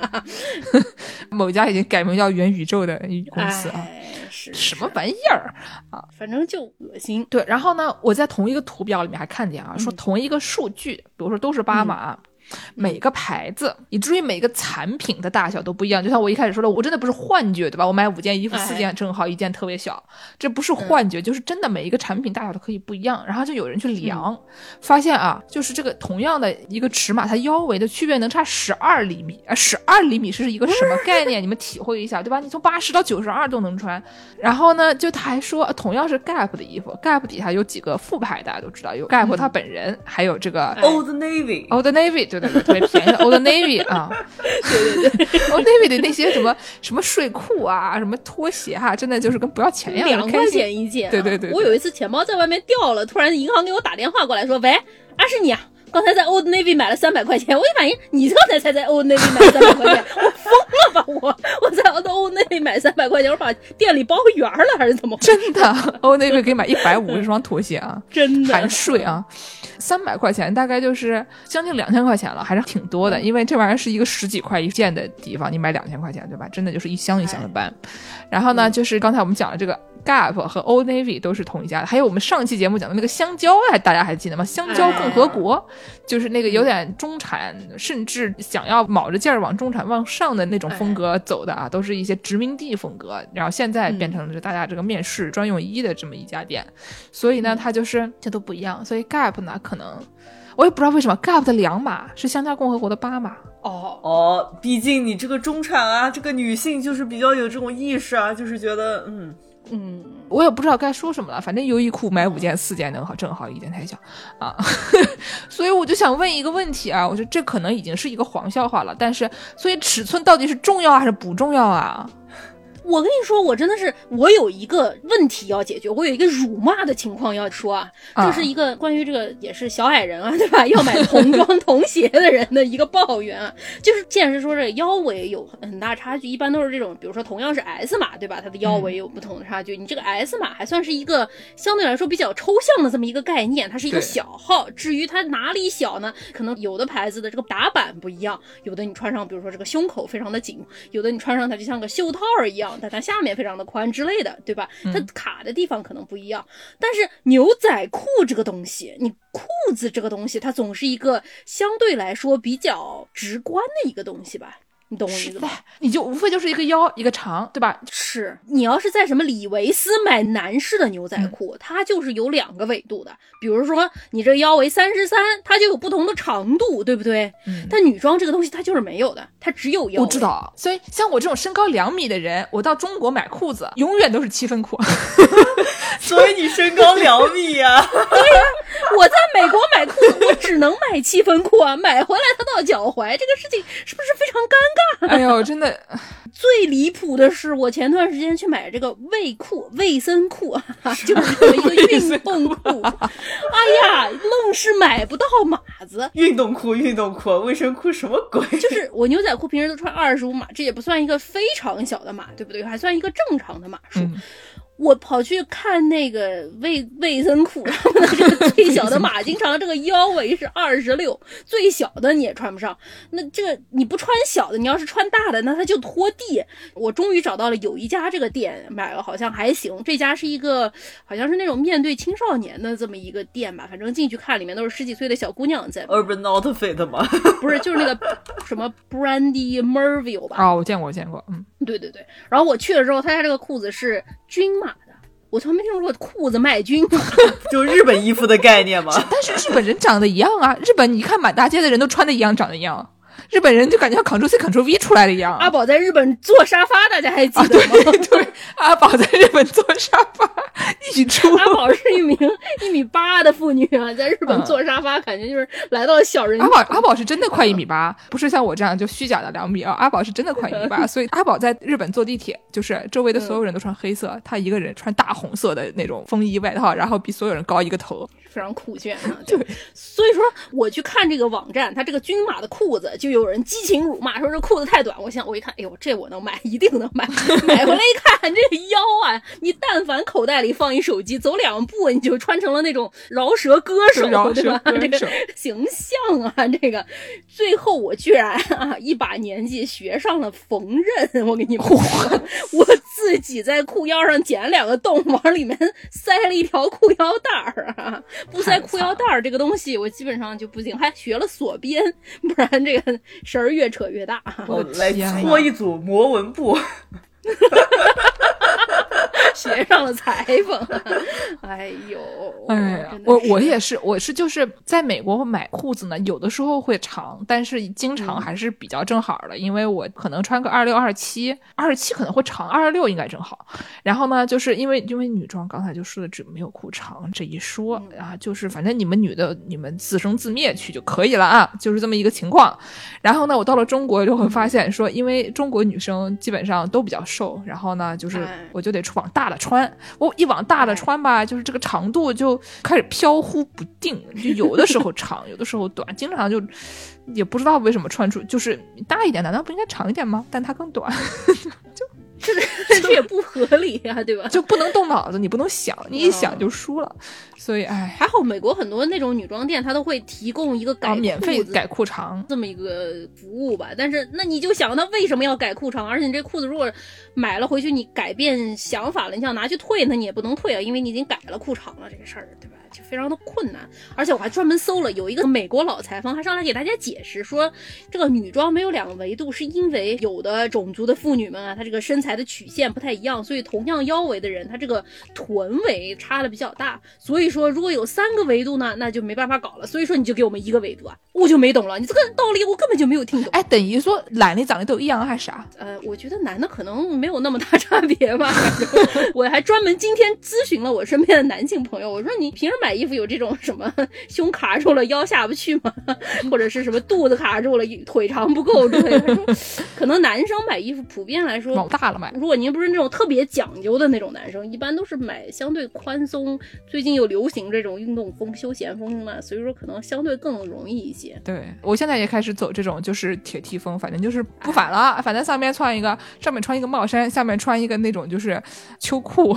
某 家已经改名叫元宇宙的公司啊，是什么玩意儿啊？反正就恶心。对，然后呢，我在同一个图表里面还看见啊，说同一个数据，比如说都是八码。每个牌子，以至于每个产品的大小都不一样。就像我一开始说的，我真的不是幻觉，对吧？我买五件衣服，四件正好，一件特别小，这不是幻觉，就是真的。每一个产品大小都可以不一样。然后就有人去量，发现啊，就是这个同样的一个尺码，它腰围的区别能差十二厘米啊！十二厘米是一个什么概念？你们体会一下，对吧？你从八十到九十二都能穿。然后呢，就他还说，同样是 Gap 的衣服，Gap 底下有几个副牌，大家都知道，有 Gap 他本人，还有这个 Old Navy，Old Navy。对对对，特别便宜的 Old Navy 啊，对对对，Old Navy 的那些什么什么睡裤啊，什么拖鞋哈，真的就是跟不要钱一样，两块钱一件。对对对，我有一次钱包在外面掉了，突然银行给我打电话过来说：“喂，啊是你啊，刚才在 Old Navy 买了三百块钱。”我一反应，你刚才才在 Old Navy 买三百块钱，我疯了吧我？我在 Old Navy 买三百块钱，我把店里包圆了还是怎么？真的，Old Navy 可以买一百五十双拖鞋啊，真的含税啊。三百块钱大概就是将近两千块钱了，还是挺多的。因为这玩意儿是一个十几块一件的地方，你买两千块钱，对吧？真的就是一箱一箱的搬。然后呢，就是刚才我们讲的这个 Gap 和 Old Navy 都是同一家的。还有我们上期节目讲的那个香蕉，还大家还记得吗？香蕉共和国就是那个有点中产，甚至想要卯着劲儿往中产往上的那种风格走的啊，都是一些殖民地风格。然后现在变成了大家这个面试专用衣的这么一家店，所以呢，它就是这都不一样。所以 Gap 呢？可能我也不知道为什么，Gap 的两码是香蕉共和国的八码。哦。哦，毕竟你这个中产啊，这个女性就是比较有这种意识啊，就是觉得嗯。嗯，我也不知道该说什么了，反正优衣库买五件四件能好正好一件太小啊，所以我就想问一个问题啊，我觉得这可能已经是一个黄笑话了，但是所以尺寸到底是重要还是不重要啊？我跟你说，我真的是我有一个问题要解决，我有一个辱骂的情况要说啊，这是一个关于这个也是小矮人啊，对吧？要买童装童鞋的人的一个抱怨啊，就是既然是说这腰围有很大差距，一般都是这种，比如说同样是 S 码，对吧？它的腰围有不同的差距，你这个 S 码还算是一个相对来说比较抽象的这么一个概念，它是一个小号。至于它哪里小呢？可能有的牌子的这个打版不一样，有的你穿上，比如说这个胸口非常的紧，有的你穿上它就像个袖套一样。但它下面非常的宽之类的，对吧？它卡的地方可能不一样，但是牛仔裤这个东西，你裤子这个东西，它总是一个相对来说比较直观的一个东西吧。你懂我意思吧？你就无非就是一个腰一个长，对吧？是你要是在什么李维斯买男士的牛仔裤，它就是有两个纬度的。比如说你这腰围三十三，它就有不同的长度，对不对？嗯。但女装这个东西它就是没有的，它只有腰。我知道，所以像我这种身高两米的人，我到中国买裤子永远都是七分裤。所以你身高两米呀？对呀，我在美国买裤子，我只能买七分裤啊，买回来它到脚踝，这个事情是不是非常尴尬？哎呦，真的，最离谱的是，我前段时间去买这个卫裤、卫生裤，就是一个运动裤。哎呀，愣是买不到码子。运动裤、运动裤、卫生裤什么鬼？就是我牛仔裤平时都穿二十五码，这也不算一个非常小的码，对不对？还算一个正常的码数。我跑去看那个卫卫生裤，他们的这个最小的码，经常这个腰围是二十六，最小的你也穿不上。那这个你不穿小的，你要是穿大的，那它就拖地。我终于找到了有一家这个店买了，好像还行。这家是一个好像是那种面对青少年的这么一个店吧，反正进去看里面都是十几岁的小姑娘在。Urban Outfit 吗？不是，就是那个什么 Brandy Merville 吧？啊，我见过，我见过。嗯，对对对。然后我去了之后，他家这个裤子是均码的。我从来没听说过裤子卖均码，就日本衣服的概念吗？但是日本人长得一样啊，日本你看满大街的人都穿的一样，长得一样。日本人就感觉 Ctrl C Ctrl V 出来了一样。阿宝在日本坐沙发，大家还记得吗？对 对，阿宝在日本坐沙发一出。阿宝是一名一米八的妇女啊，在日本坐沙发，感觉就是来到了小人。阿宝阿宝是真的快一米八，不是像我这样就虚假的两米啊。阿宝是真的快一米八，所以阿宝在日本坐地铁，就是周围的所有人都穿黑色，他一个人穿大红色的那种风衣外套，然后比所有人高一个头。非常酷炫啊！对，所以说我去看这个网站，它这个均码的裤子，就有人激情辱骂，说这裤子太短。我想，我一看，哎呦，这我能买，一定能买。买回来一看，这个腰啊，你但凡口袋里放一手机，走两步你就穿成了那种饶舌歌手，对吧？这个形象啊，这个最后我居然啊，一把年纪学上了缝纫。我给你们说，我自己在裤腰上剪了两个洞，往里面塞了一条裤腰带儿啊。不塞裤腰带儿这个东西，我基本上就不行，还学了锁边，不然这个绳儿越扯越大。我来搓一组魔纹布。学上了裁缝，哎呦，哎呀，我我也是，我是就是在美国买裤子呢，有的时候会长，但是经常还是比较正好的，因为我可能穿个二六二七，二十七可能会长，二十六应该正好。然后呢，就是因为因为女装刚才就说的只没有裤长这一说啊，就是反正你们女的你们自生自灭去就可以了啊，就是这么一个情况。然后呢，我到了中国就会发现说，因为中国女生基本上都比较瘦，然后呢，就是我就得往大。大的穿，我一往大的穿吧，就是这个长度就开始飘忽不定，就有的时候长，有的时候短，经常就也不知道为什么穿出就是大一点，难道不应该长一点吗？但它更短，就。这这也不合理呀，对吧？就不能动脑子，你不能想，你一想就输了。所以，哎，还好美国很多那种女装店，它都会提供一个改免费改裤长这么一个服务吧。但是，那你就想，他为什么要改裤长？而且你这裤子如果买了回去，你改变想法了，你想拿去退，那你也不能退啊，因为你已经改了裤长了，这个事儿，对吧？就非常的困难。而且我还专门搜了，有一个美国老裁缝还上来给大家解释说，这个女装没有两个维度，是因为有的种族的妇女们啊，她这个身材。的曲线不太一样，所以同样腰围的人，她这个臀围差的比较大。所以说，如果有三个维度呢，那就没办法搞了。所以说，你就给我们一个维度啊，我就没懂了。你这个道理我根本就没有听懂。哎，等于说男的长得都一样还是啥？呃，我觉得男的可能没有那么大差别吧。我还专门今天咨询了我身边的男性朋友，我说你平时买衣服有这种什么 胸卡住了腰下不去吗？或者是什么肚子卡住了腿长不够之类的？可能男生买衣服普遍来说老大了买。如果您不是那种特别讲究的那种男生，一般都是买相对宽松。最近又流行这种运动风、休闲风嘛，所以说可能相对更容易一些。对我现在也开始走这种就是铁 T 风，反正就是不反了，反正上面穿一个，上面穿一个帽衫，下面穿一个那种就是秋裤，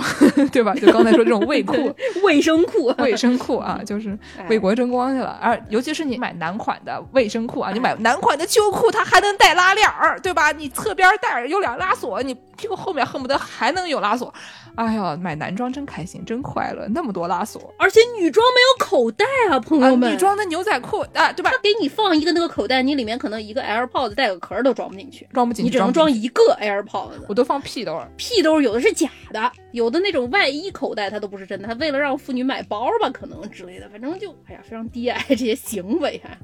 对吧？就刚才说这种卫裤、卫生裤、卫生裤啊，就是为国争光去了。而尤其是你买男款的卫生裤啊，你买男款的秋裤，它还能带拉链儿，对吧？你侧边带有两拉锁，你。屁股后面恨不得还能有拉锁，哎呀，买男装真开心，真快乐，那么多拉锁，而且女装没有口袋啊，朋友们，女装的牛仔裤啊，对吧？他给你放一个那个口袋，你里面可能一个 AirPods 带个壳都装不进去，装不进去，你只能装一个 AirPods。我都放屁兜，屁兜有的是假的，有的那种外衣口袋它都不是真的，他为了让妇女买包吧，可能之类的，反正就哎呀，非常低矮这些行为啊。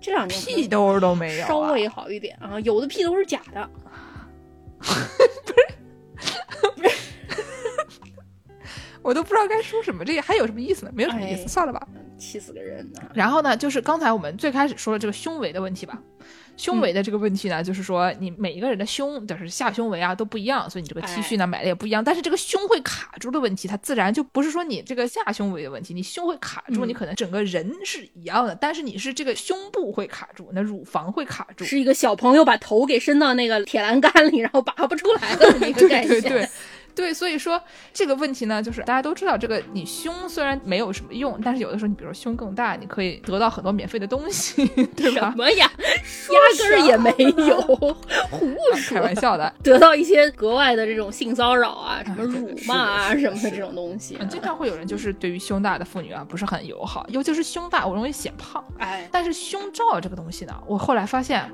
这两年 屁兜都没有，稍微好一点啊，有的屁兜是假的。不是。不是，我都不知道该说什么，这还有什么意思呢？没有什么意思，算了吧。气死个人呢。然后呢，就是刚才我们最开始说的这个胸围的问题吧。胸围的这个问题呢，就是说你每一个人的胸，就是下胸围啊都不一样，所以你这个 T 恤呢买的也不一样。但是这个胸会卡住的问题，它自然就不是说你这个下胸围的问题，你胸会卡住，你可能整个人是一样的，但是你是这个胸部会卡住，那乳房会卡住，是一个小朋友把头给伸到那个铁栏杆里，然后拔不出来的那个 感觉。对对对。对，所以说这个问题呢，就是大家都知道，这个你胸虽然没有什么用，但是有的时候你比如说胸更大，你可以得到很多免费的东西，对吧？什么呀？压根儿也没 有，胡说，开玩笑的，得到一些格外的这种性骚扰啊，什么辱骂啊什么的这种东西，经常会有人就是对于胸大的妇女啊不是很友好，尤其是胸大，我容易显胖。哎，但是胸罩这个东西呢，我后来发现。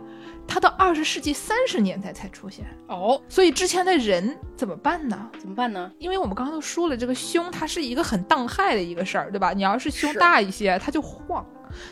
它到二十世纪三十年代才出现哦，所以之前的人怎么办呢？怎么办呢？因为我们刚刚都说了，这个胸它是一个很荡害的一个事儿，对吧？你要是胸大一些，它就晃。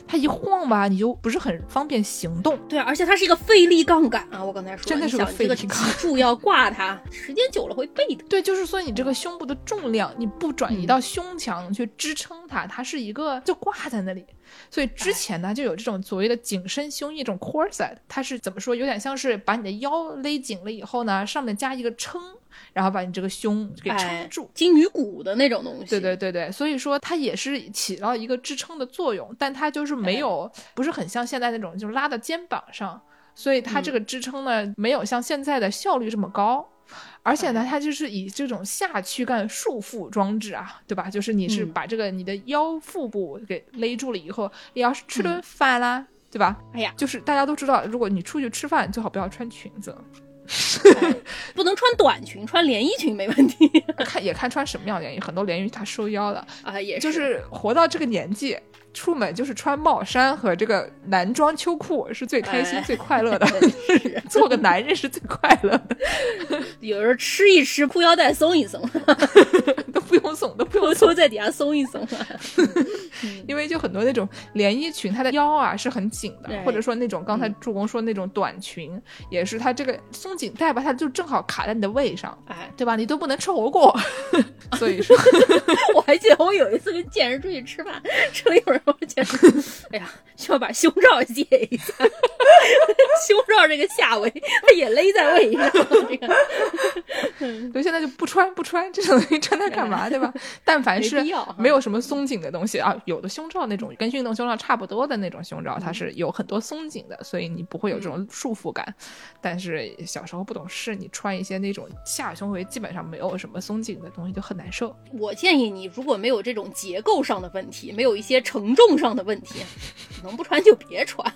它一晃吧，你就不是很方便行动。对，而且它是一个费力杠杆啊！我刚才说，真的是个费力杠杆，脊柱要挂它，时间久了会背的。对，就是说你这个胸部的重量，你不转移到胸腔去支撑它，它是一个就挂在那里。所以之前呢，就有这种所谓的紧身胸衣，这种 corset，它是怎么说？有点像是把你的腰勒紧了以后呢，上面加一个撑，然后把你这个胸给撑住，金鱼骨的那种东西。对对对对，所以说它也是起到一个支撑的作用，但它就是没有，不是很像现在那种，就是拉到肩膀上，所以它这个支撑呢，没有像现在的效率这么高。而且呢，它就是以这种下躯干束缚装置啊，对吧？就是你是把这个你的腰腹部给勒住了以后，你要是吃顿饭啦，对吧？哎呀，就是大家都知道，如果你出去吃饭，最好不要穿裙子，不能穿短裙，穿连衣裙没问题。看也看穿什么样连衣，很多连衣它收腰的啊，也就是活到这个年纪。出门就是穿帽衫和这个男装秋裤是最开心、最快乐的。做个男人是最快乐的。有时候吃一吃，裤腰带松一松，都不用松，都不用松，在底下松一松。因为就很多那种连衣裙，它的腰啊是很紧的，或者说那种刚才助攻说那种短裙，也是它这个松紧带吧，它就正好卡在你的胃上，哎，对吧？你都不能吃火锅。所以说，我还记得我有一次跟健身出去吃饭，吃了一会儿。我简直，哎呀，需要把胸罩解一下。胸罩这个下围，它也勒在胃上。这个，所以现在就不穿不穿这种东西，穿它干嘛？对吧？但凡是没有什么松紧的东西啊，有的胸罩那种跟运动胸罩差不多的那种胸罩，它是有很多松紧的，所以你不会有这种束缚感。但是小时候不懂事，你穿一些那种下胸围基本上没有什么松紧的东西，就很难受。我建议你，如果没有这种结构上的问题，没有一些承重上的问题，能不穿就别穿。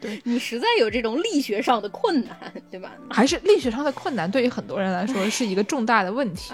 对 你实在有这种力学上的困难，对吧？还是力学上的困难，对于很多人来说是一个重大的问题。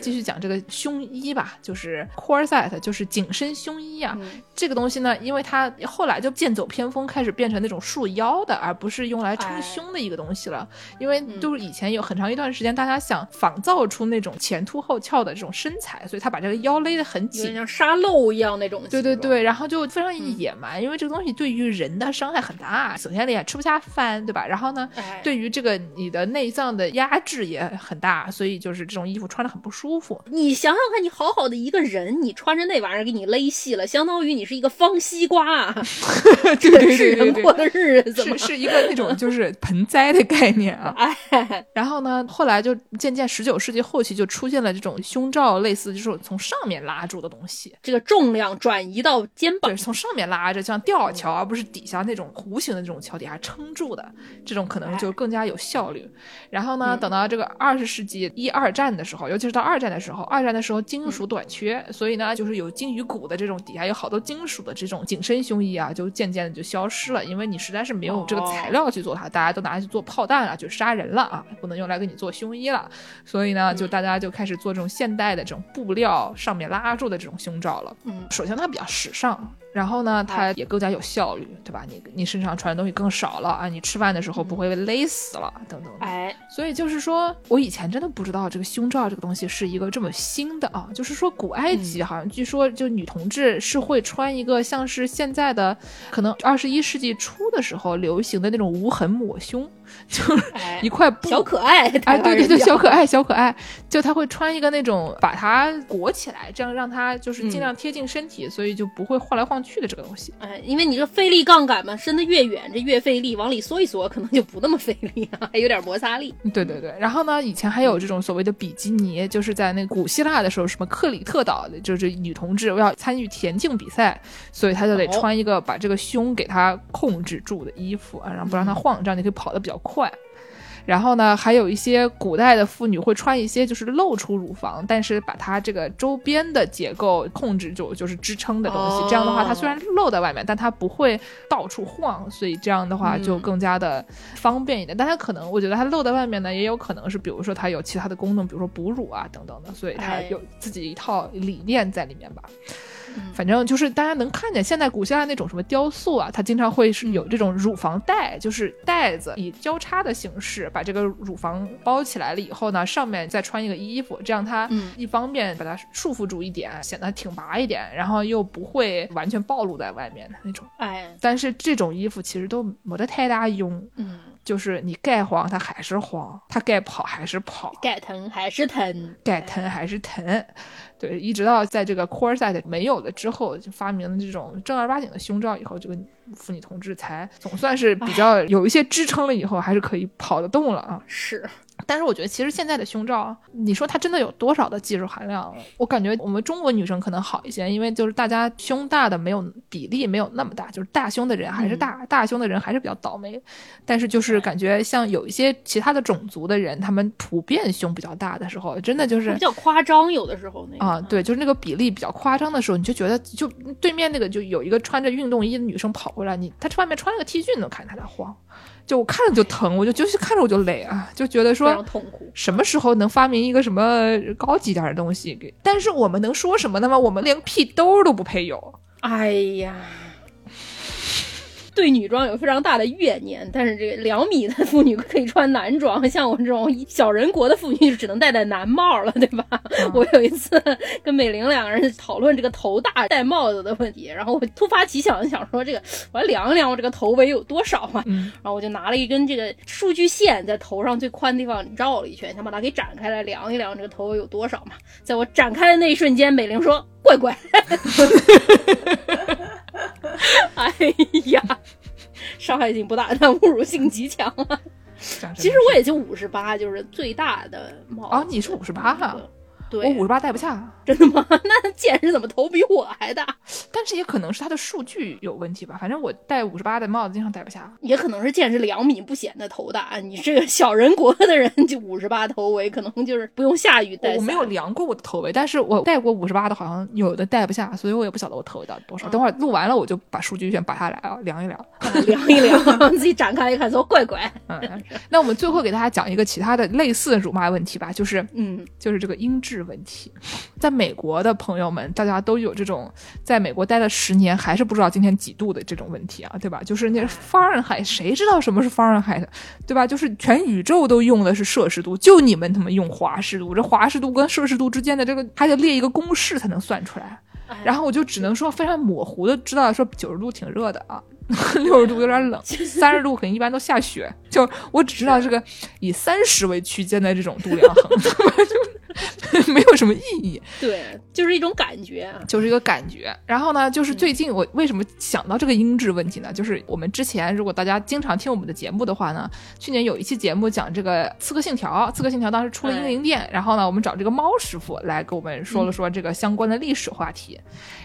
继续讲这个胸衣吧，就是 corset，就是紧身胸衣啊。这个东西呢，因为它后来就剑走偏锋，开始变成那种束腰的，而不是用来撑胸的一个东西了。因为就是以前有很长一段时间，大家想仿造出那种前凸后翘的这种身材，所以他把这个腰勒得很紧，像沙漏一样那种。对对对，然后就非常野蛮，因为这个东西对于人的伤害很大。首先你也吃不下饭，对吧？然后呢，对于这个你的内脏的压制也很大，所以就是这种衣服穿的很不舒服。你想想看，你好好的一个人，你穿着那玩意儿给你勒细了，相当于你是一个方西瓜，对对对对对，过的日子是是一个那种就是盆栽的概念啊。哎，然后呢，后来就渐渐十九世纪后期就出现了这种胸罩，类似就是从上面拉住的东西，这个重量转移到肩膀，从上面拉着，像吊桥，而不是底下那种弧形的这种桥底下撑住的，这种可能就更加有效率。然后呢，等到这个二十世纪一二战的时候，尤其是到二战的时候，二战的时候金属短缺，所以呢，就是有金鱼骨的这种底下有好多金属的这种紧身胸衣啊，就渐渐的就消失了，因为你实在是没有这个材料去做它，大家都拿去做炮弹了，就杀人了啊，不能用来给你做胸衣了，所以呢，就大家就开始做这种现代的这种布料上面拉住的这种胸罩了。嗯，首先它比较时尚。然后呢，它也更加有效率，对吧？你你身上穿的东西更少了啊，你吃饭的时候不会被勒死了，等等。哎，所以就是说我以前真的不知道这个胸罩这个东西是一个这么新的啊，就是说古埃及好像据说就女同志是会穿一个像是现在的可能二十一世纪初的时候流行的那种无痕抹胸。就是一块布，小可爱，哎，对对对，小可爱，小可爱，就他会穿一个那种把它裹起来，这样让它就是尽量贴近身体，所以就不会晃来晃去的这个东西。哎，因为你这费力杠杆嘛，伸得越远，这越费力，往里缩一缩，可能就不那么费力啊，还有点摩擦力。对对对，然后呢，以前还有这种所谓的比基尼，就是在那古希腊的时候，什么克里特岛的，就是女同志要参与田径比赛，所以她就得穿一个把这个胸给她控制住的衣服啊，然后不让它晃，这样你可以跑得比较。快，然后呢，还有一些古代的妇女会穿一些就是露出乳房，但是把它这个周边的结构控制住，就是支撑的东西。这样的话，它虽然露在外面，但它不会到处晃，所以这样的话就更加的方便一点。但它可能，我觉得它露在外面呢，也有可能是，比如说它有其他的功能，比如说哺乳啊等等的，所以它有自己一套理念在里面吧。反正就是大家能看见现在古希腊那种什么雕塑啊，它经常会是有这种乳房带，就是带子以交叉的形式把这个乳房包起来了以后呢，上面再穿一个衣服，这样它一方面把它束缚住一点，显得挺拔一点，然后又不会完全暴露在外面的那种。哎，但是这种衣服其实都没得太大用，嗯，就是你盖黄它还是黄，它该跑还是跑，该疼还是疼，该疼还是疼。对，一直到在这个 corset 没有了之后，就发明了这种正儿八经的胸罩以后，这个妇女同志才总算是比较有一些支撑了，以后还是可以跑得动了啊。是。但是我觉得，其实现在的胸罩，你说它真的有多少的技术含量？我感觉我们中国女生可能好一些，因为就是大家胸大的没有比例没有那么大，就是大胸的人还是大，大胸的人还是比较倒霉。但是就是感觉像有一些其他的种族的人，他们普遍胸比较大的时候，真的就是比较夸张，有的时候那啊，对，就是那个比例比较夸张的时候，你就觉得就对面那个就有一个穿着运动衣的女生跑过来，你她外面穿了个 T 恤，你都看她在晃。就我看着就疼，我就就是看着我就累啊，就觉得说什么时候能发明一个什么高级点的东西给？但是我们能说什么呢吗？我们连屁兜都不配有。哎呀。对女装有非常大的怨念，但是这个两米的妇女可以穿男装，像我这种小人国的妇女就只能戴戴男帽了，对吧？我有一次跟美玲两个人讨论这个头大戴帽子的问题，然后我突发奇想，想说这个我要量一量我这个头围有多少嘛，然后我就拿了一根这个数据线在头上最宽的地方绕了一圈，想把它给展开来量一量这个头围有多少嘛。在我展开的那一瞬间，美玲说：“乖乖。” 哎呀，伤害性不大，但侮辱性极强啊！其实我也就五十八，就是最大的帽。啊，你是五十八哈？我五十八戴不下，真的吗？那剑士怎么头比我还大？但是也可能是他的数据有问题吧。反正我戴五十八的帽子经常戴不下。也可能是剑士两米不显得头大，你这个小人国的人就五十八头围，可能就是不用下雨戴。我没有量过我的头围，但是我戴过五十八的，好像有的戴不下，所以我也不晓得我头围到底多少。等会儿录完了，我就把数据先拔下来啊，量一量，量一量，自己展开一看，说怪怪。嗯，那我们最后给大家讲一个其他的类似的辱骂问题吧，就是嗯，就是这个音质问题。在美国的朋友们，大家都有这种在美国待了十年还是不知道今天几度的这种问题啊，对吧？就是那法尔海，谁知道什么是法尔海，对吧？就是全宇宙都用的是摄氏度，就你们他妈用华氏度，这华氏度跟摄氏度之间的这个还得列一个公式才能算出来。然后我就只能说非常模糊的知道说九十度挺热的啊，六十度有点冷，三十度可能一般都下雪。就我只知道这个以三十为区间的这种度量衡。没有什么意义，对，就是一种感觉，就是一个感觉。然后呢，就是最近我为什么想到这个音质问题呢？就是我们之前如果大家经常听我们的节目的话呢，去年有一期节目讲这个《刺客信条》，《刺客信条》当时出了英灵殿，然后呢，我们找这个猫师傅来给我们说了说这个相关的历史话题。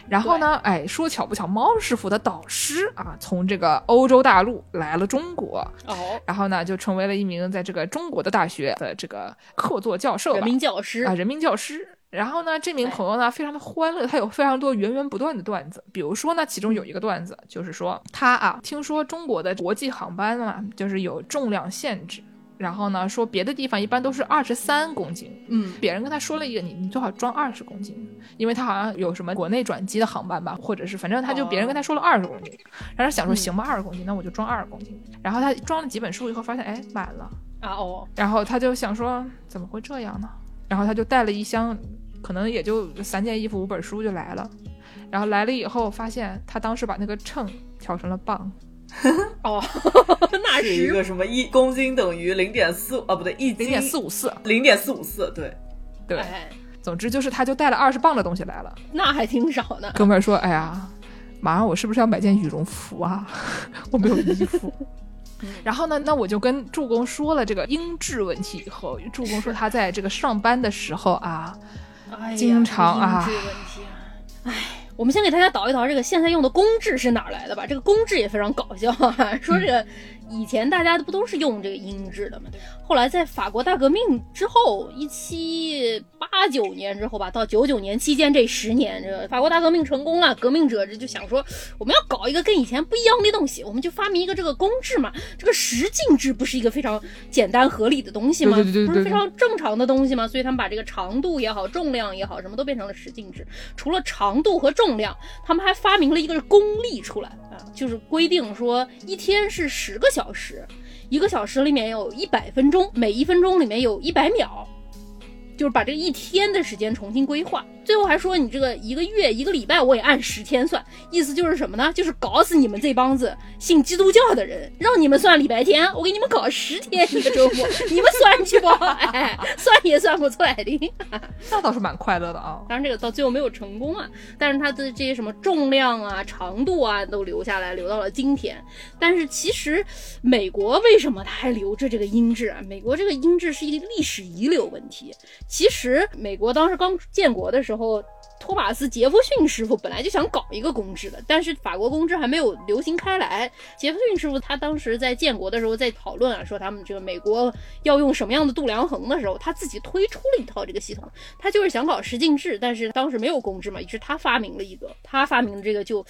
然后呢，哎，说巧不巧，猫师傅的导师啊，从这个欧洲大陆来了中国，哦，然后呢，就成为了一名在这个中国的大学的这个客座教授，人民教师。啊，人民教师。然后呢，这名朋友呢，非常的欢乐，他有非常多源源不断的段子。比如说呢，其中有一个段子就是说，他啊，听说中国的国际航班嘛，就是有重量限制。然后呢，说别的地方一般都是二十三公斤。嗯，别人跟他说了一个，你你最好装二十公斤，因为他好像有什么国内转机的航班吧，或者是反正他就别人跟他说了二十公斤，然后想说行吧，二十公斤，那我就装二十公斤。然后他装了几本书以后，发现哎满了啊哦，然后他就想说怎么会这样呢？然后他就带了一箱，可能也就三件衣服、五本书就来了。然后来了以后，发现他当时把那个秤调成了磅。哦，那是一个什么一公斤等于零点四啊？不对，一零点四五四，零点四五四，对对。总之就是，他就带了二十磅的东西来了。那还挺少的。哥们儿说：“哎呀，马上我是不是要买件羽绒服啊？我没有衣服。”然后呢？那我就跟助攻说了这个音质问题以后，助攻说他在这个上班的时候啊，经常啊，音质问题啊，哎，我们先给大家导一导这个现在用的公制是哪来的吧？这个公制也非常搞笑啊，说这个以前大家不都是用这个英制的吗？后来在法国大革命之后，一七八九年之后吧，到九九年期间这十年，这个法国大革命成功了，革命者这就想说，我们要搞一个跟以前不一样的东西，我们就发明一个这个公制嘛。这个十进制不是一个非常简单合理的东西吗？对对对不是非常正常的东西吗？所以他们把这个长度也好，重量也好，什么都变成了十进制。除了长度和重量，他们还发明了一个公历出来，就是规定说一天是十个小时，一个小时里面有一百分钟，每一分钟里面有一百秒，就是把这一天的时间重新规划。最后还说你这个一个月、一个礼拜我也按十天算，意思就是什么呢？就是搞死你们这帮子信基督教的人，让你们算礼拜天，我给你们搞十天一个周末，你们算去吧，哎，算也算不出来的。那倒是蛮快乐的啊。当然这个到最后没有成功啊，但是它的这些什么重量啊、长度啊都留下来，留到了今天。但是其实美国为什么它还留着这个音质啊？美国这个音质是一个历史遗留问题。其实美国当时刚建国的时候。托马斯·杰弗逊师傅本来就想搞一个公制的，但是法国公制还没有流行开来。杰弗逊师傅他当时在建国的时候在讨论啊，说他们这个美国要用什么样的度量衡的时候，他自己推出了一套这个系统，他就是想搞十进制，但是当时没有公制嘛，于是他发明了一个，他发明的这个就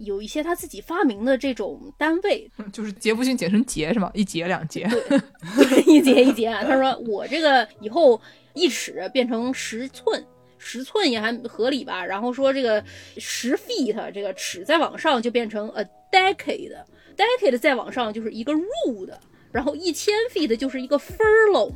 有一些他自己发明的这种单位，就是杰弗逊简称节是吗？一节两节 一节一节啊。他说我这个以后一尺变成十寸。十寸也还合理吧，然后说这个十 feet 这个尺再往上就变成 a decade，decade 再往上就是一个 rule，然后一千 feet 就是一个 furlong，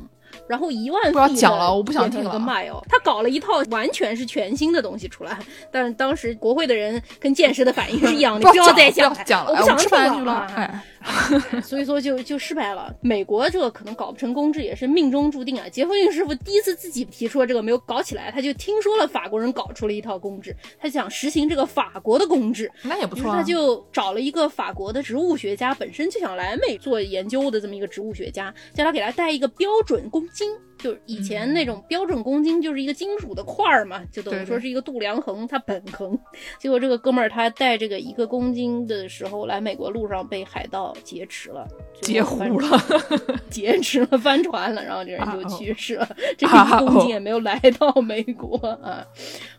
然后一万 feet 不要讲了，我不想听了。个 mile，他搞了一套完全是全新的东西出来，但是当时国会的人跟剑士的反应是一样的，不要再讲讲了，我不想听了。了。哎 所以说就就失败了。美国这个可能搞不成公制也是命中注定啊。杰弗逊师傅第一次自己提出了这个没有搞起来，他就听说了法国人搞出了一套公制，他想实行这个法国的公制，那也不错。他就找了一个法国的植物学家，本身就想来美做研究的这么一个植物学家，叫他给他带一个标准公斤，就是以前那种标准公斤就是一个金属的块儿嘛，就等于说是一个度量衡，它本衡。结果这个哥们儿他带这个一个公斤的时候来美国路上被海盗。劫持了，截胡了，劫持了，翻船了，然后这人就去世了。这个公斤也没有来到美国啊。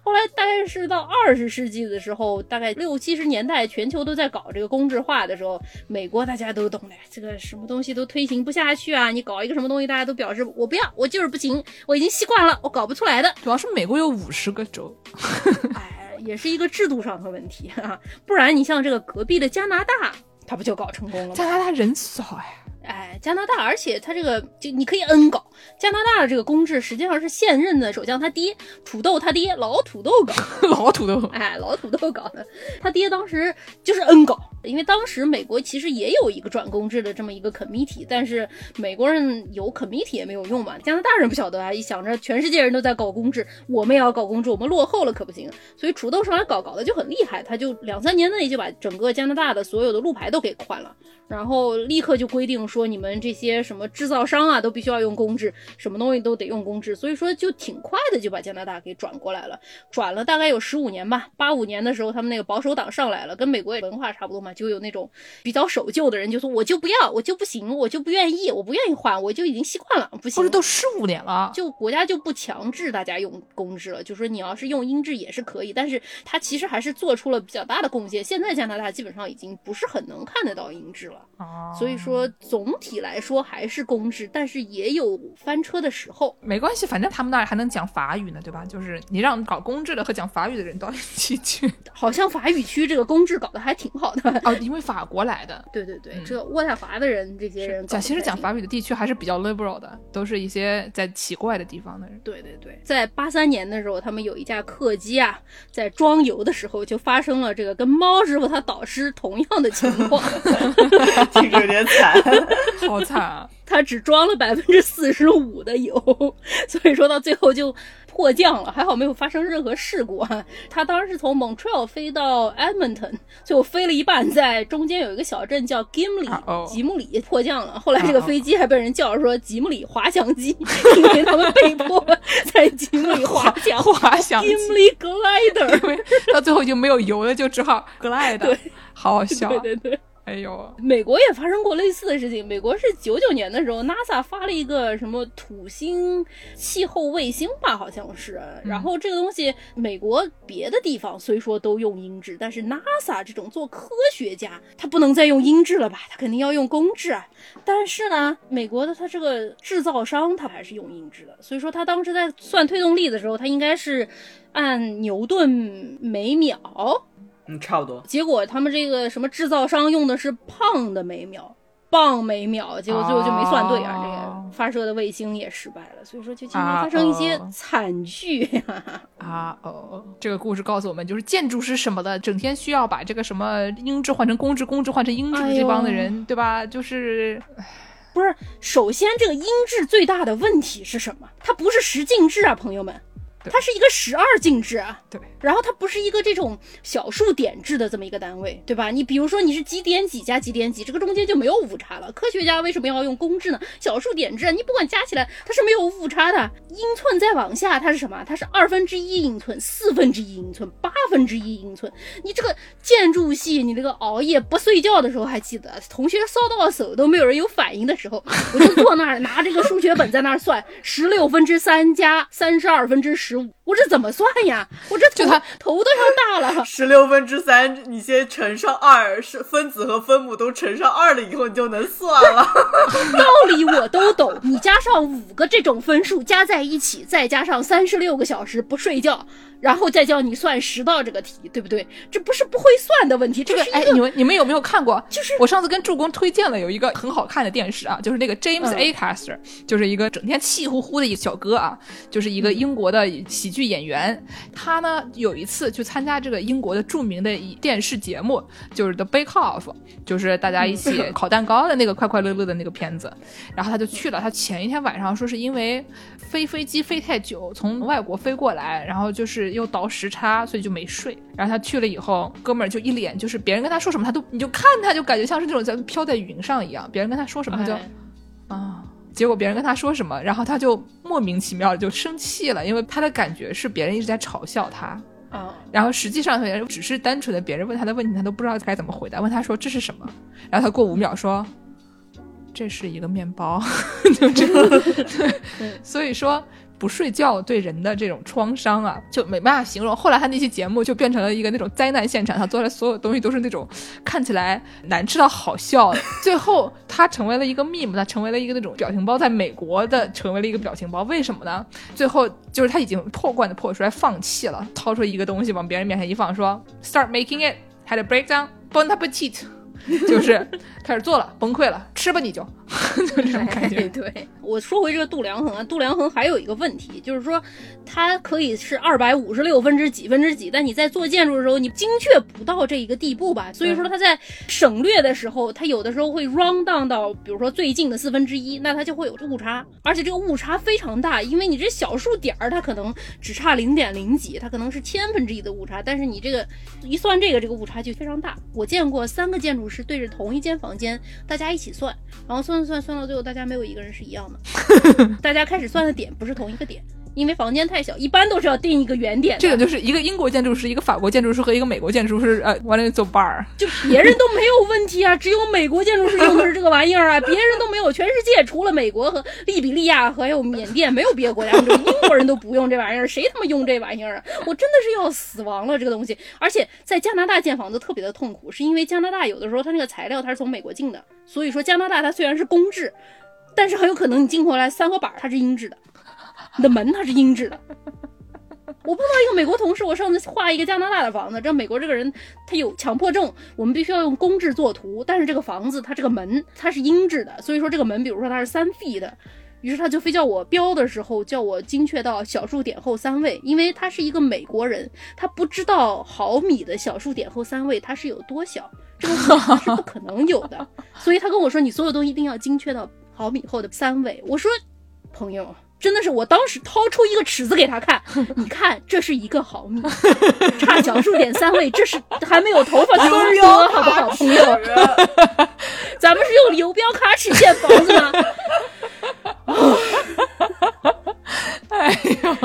后来大概是到二十世纪的时候，大概六七十年代，全球都在搞这个公制化的时候，美国大家都懂的，这个什么东西都推行不下去啊。你搞一个什么东西，大家都表示我不要，我就是不行，我已经习惯了，我搞不出来的。主要是美国有五十个州，哎，也是一个制度上的问题 啊。不然你像这个隔壁的加拿大。他不就搞成功了吗？加拿大人少呀，哎，加拿大，而且他这个就你可以 N 搞。加拿大的这个公制实际上是现任的首相他爹土豆他爹老土豆搞，老土豆，哎，老土豆搞的。他爹当时就是 N 搞，因为当时美国其实也有一个转公制的这么一个 committee，但是美国人有 committee 也没有用嘛。加拿大人不晓得啊，一想着全世界人都在搞公制，我们也要搞公制，我们落后了可不行。所以土豆上来搞，搞的就很厉害，他就两三年内就把整个加拿大的所有的路牌都给换了，然后立刻就规定说你们这些什么制造商啊都必须要用公制。什么东西都得用公制，所以说就挺快的就把加拿大给转过来了，转了大概有十五年吧。八五年的时候，他们那个保守党上来了，跟美国文化差不多嘛，就有那种比较守旧的人就说我就不要，我就不行，我就不愿意，我不愿意换，我就已经习惯了，不行。不是都十五年了，就国家就不强制大家用公制了，就说你要是用英制也是可以，但是他其实还是做出了比较大的贡献。现在加拿大基本上已经不是很能看得到英制了，所以说总体来说还是公制，但是也有翻车的时候。没关系，反正他们那儿还能讲法语呢，对吧？就是你让搞公制的和讲法语的人到一起去，好像法语区这个公制搞得还挺好的 哦，因为法国来的。对对对，这渥太华的人，这些人讲其实讲法语的地区还是比较 liberal 的，都是一些在奇怪的地方的人。对对对，在八三年的时候，他们有一架客机啊，在装油的时候就发生了这个跟猫师傅他导师同样的情况，这个有点惨，好惨啊！他只装了百分之四十五的油，所以说到最后就迫降了。还好没有发生任何事故啊。他当时是从 Montreal 飞到 Edmonton，最后飞了一半，在中间有一个小镇叫 Gimli 吉姆里迫降了。后来这个飞机还被人叫说吉姆里滑翔机，因为他们被迫在吉姆里滑翔。滑翔 Gimli Glider，到最后就没有油了，就只好 glide。对，好好笑。对对对。哎呦，美国也发生过类似的事情。美国是九九年的时候，NASA 发了一个什么土星气候卫星吧，好像是。然后这个东西，美国别的地方虽说都用音质，但是 NASA 这种做科学家，他不能再用音质了吧？他肯定要用公制啊。但是呢，美国的他这个制造商他还是用音质的，所以说他当时在算推动力的时候，他应该是按牛顿每秒。嗯，差不多。结果他们这个什么制造商用的是磅的每秒，磅每秒，结果最后就没算对啊，这个发射的卫星也失败了，所以说就经常发生一些惨剧呀。啊哦，这个故事告诉我们，就是建筑师什么的，整天需要把这个什么英制换成公制，公制换成英制的这帮的人，对吧？就是，不是，首先这个音质最大的问题是什么？它不是十进制啊，朋友们。它是一个十二进制啊，对，然后它不是一个这种小数点制的这么一个单位，对吧？你比如说你是几点几加几点几，这个中间就没有误差了。科学家为什么要用公制呢？小数点制，你不管加起来它是没有误差的。英寸再往下它是什么？它是二分之一英寸、四分之一英寸、八分之一英寸。你这个建筑系，你这个熬夜不睡觉的时候还记得，同学烧到手都没有人有反应的时候，我就坐那儿拿这个数学本在那儿算十六分之三加三十二分之十五。我这怎么算呀？我这头头都要大了。十六分之三，你先乘上二，是分子和分母都乘上二了以后，你就能算了。道理我都懂，你加上五个这种分数加在一起，再加上三十六个小时不睡觉。然后再叫你算十道这个题，对不对？这不是不会算的问题，这个哎，你们你们有没有看过？就是我上次跟助攻推荐了有一个很好看的电视啊，就是那个 James A. Caster，、嗯、就是一个整天气呼呼的一个小哥啊，就是一个英国的喜剧演员。他呢有一次去参加这个英国的著名的电视节目，就是 The Bake Off，就是大家一起烤蛋糕的那个快快乐乐的那个片子。然后他就去了，他前一天晚上说是因为飞飞机飞太久，从外国飞过来，然后就是。又倒时差，所以就没睡。然后他去了以后，哥们儿就一脸就是别人跟他说什么，他都你就看他就感觉像是那种在飘在云上一样。别人跟他说什么，他就、哎、啊，结果别人跟他说什么，然后他就莫名其妙的就生气了，因为他的感觉是别人一直在嘲笑他。啊，然后实际上只是单纯的别人问他的问题，他都不知道该怎么回答。问他说这是什么，然后他过五秒说这是一个面包，就这个。所以说。不睡觉对人的这种创伤啊，就没办法形容。后来他那期节目就变成了一个那种灾难现场，他做的所有东西都是那种看起来难吃到好笑。最后他成为了一个 meme，他成为了一个那种表情包，在美国的成为了一个表情包。为什么呢？最后就是他已经破罐子破摔，放弃了，掏出一个东西往别人面前一放，说 “Start making it, had a breakdown, bon appetit”。就是开始做了，崩溃了，吃吧你就，就这种感觉。哎、对，我说回这个度量衡啊，度量衡还有一个问题，就是说它可以是二百五十六分之几分之几，但你在做建筑的时候，你精确不到这一个地步吧？所以说它在省略的时候，它有的时候会 round down 到，比如说最近的四分之一，那它就会有误差，而且这个误差非常大，因为你这小数点儿它可能只差零点零几，它可能是千分之一的误差，但是你这个一算这个，这个误差就非常大。我见过三个建筑。是对着同一间房间，大家一起算，然后算算算到最后，大家没有一个人是一样的。大家开始算的点不是同一个点，因为房间太小，一般都是要定一个原点。这个就是一个英国建筑师、一个法国建筑师和一个美国建筑师，呃，完了做伴儿。就别人都没有问题啊，只有美国建筑师用的是这个玩意儿啊，别人都没有，全世界除了美国和利比利亚还有缅甸，没有别的国家用。英国人都不用这玩意儿，谁他妈用这玩意儿啊？我真的是要死亡了这个东西。而且在加拿大建房子特别的痛苦，是因为加拿大有的时候它那个材料它是从美国进的，所以说加拿大它虽然是公制，但是很有可能你进回来三合板它是英制的，你的门它是英制的。我碰到一个美国同事，我上次画一个加拿大的房子，这美国这个人他有强迫症，我们必须要用公制作图，但是这个房子它这个门它是英制的，所以说这个门比如说它是三 feet 的。于是他就非叫我标的时候叫我精确到小数点后三位，因为他是一个美国人，他不知道毫米的小数点后三位它是有多小，这个是不可能有的，所以他跟我说你所有东西一定要精确到毫米后的三位。我说朋友，真的是我当时掏出一个尺子给他看，你看这是一个毫米，差小数点三位，这是还没有头发这么多，好不好，朋友？咱们是用游标卡尺建房子吗？哎呦，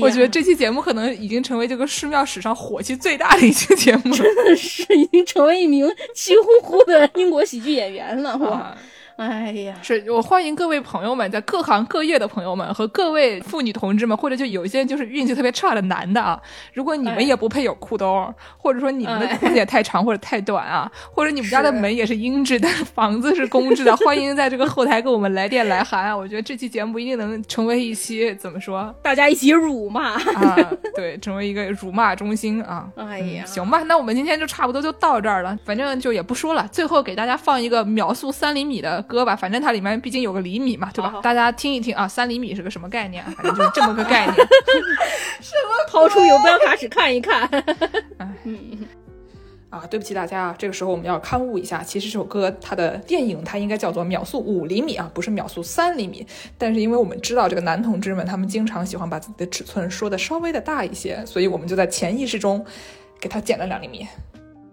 我觉得这期节目可能已经成为这个寺庙史上火气最大的一期节目真的是已经成为一名气呼呼的英国喜剧演员了，哇！啊。哎呀，是我欢迎各位朋友们，在各行各业的朋友们和各位妇女同志们，或者就有一些就是运气特别差的男的啊，如果你们哎也不配有裤兜，或者说你们的哎裤子也太长或者太短啊，或者你们家的门也是英制的，房子是公制的，欢迎在这个后台给我们来电来函啊！我觉得这期节目一定能成为一期怎么说大家一起辱骂。啊？对，成为一个辱骂中心啊！哎呀，行吧，那我们今天就差不多就到这儿了，反正就也不说了。最后给大家放一个秒速三厘米的歌吧，反正它里面毕竟有个厘米嘛，对吧？好好大家听一听啊，三厘米是个什么概念啊？反正就是这么个概念。什么掏出游标卡尺看一看。啊，对不起大家啊，这个时候我们要刊物一下，其实这首歌它的电影它应该叫做秒速五厘米啊，不是秒速三厘米。但是因为我们知道这个男同志们他们经常喜欢把自己的尺寸说的稍微的大一些，所以我们就在潜意识中给它减了两厘米。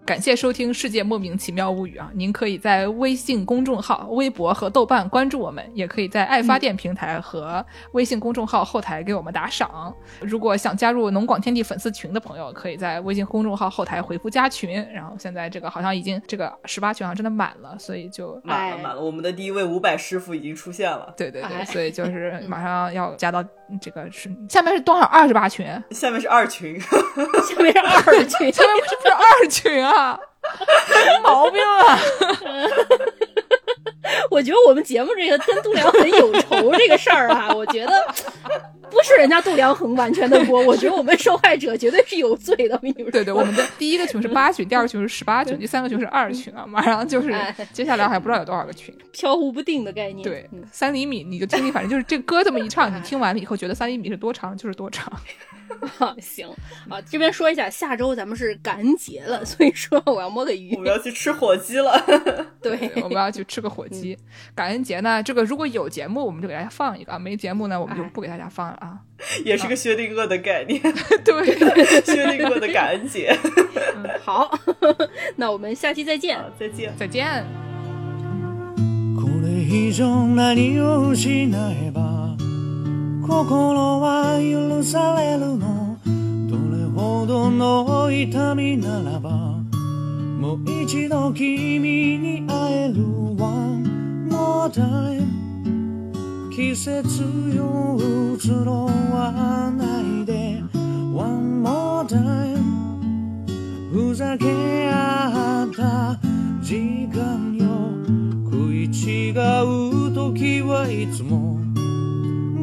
感谢收听《世界莫名其妙物语》啊！您可以在微信公众号、微博和豆瓣关注我们，也可以在爱发电平台和微信公众号后台给我们打赏。如果想加入农广天地粉丝群的朋友，可以在微信公众号后台回复加群。然后现在这个好像已经这个十八群好像真的满了，所以就哎满了满了，我们的第一位五百师傅已经出现了，对对对，哎 所以就是马上要加到这个是下面是多少二十八群？下面是二群，下面是二群，下面为什么是二群啊？有毛病啊！我觉得我们节目这个跟度量衡有仇这个事儿啊，我觉得不是人家度量衡完全的锅，我觉得我们受害者绝对是有罪的。对对，我们的第一个群是八群，第二个群是十八群，第三个群是二群啊，马上就是哎接下来还不知道有多少个群。飘忽不定的概念。对嗯，三厘米你就听听，反正就是这歌这么一唱，你听完了以后觉得三厘米是多长就是多长。啊，行啊，这边说一下，下周咱们是感恩节了，所以说我要摸个鱼我。们要去吃火鸡了。对，我们要去吃个火鸡。感恩节呢，这个如果有节目我们就给大家放一个，没节目呢我们就不给大家放了啊。也是个薛定谔的概念，对，薛定谔的感恩节。好，那我们下期再见。，再见。再见。心は許されるの。どれほどの痛みならばもう一度君に会える One more time 季節よ移ろわないで。One more time ふざけ合った時間よ。食い違う時はいつも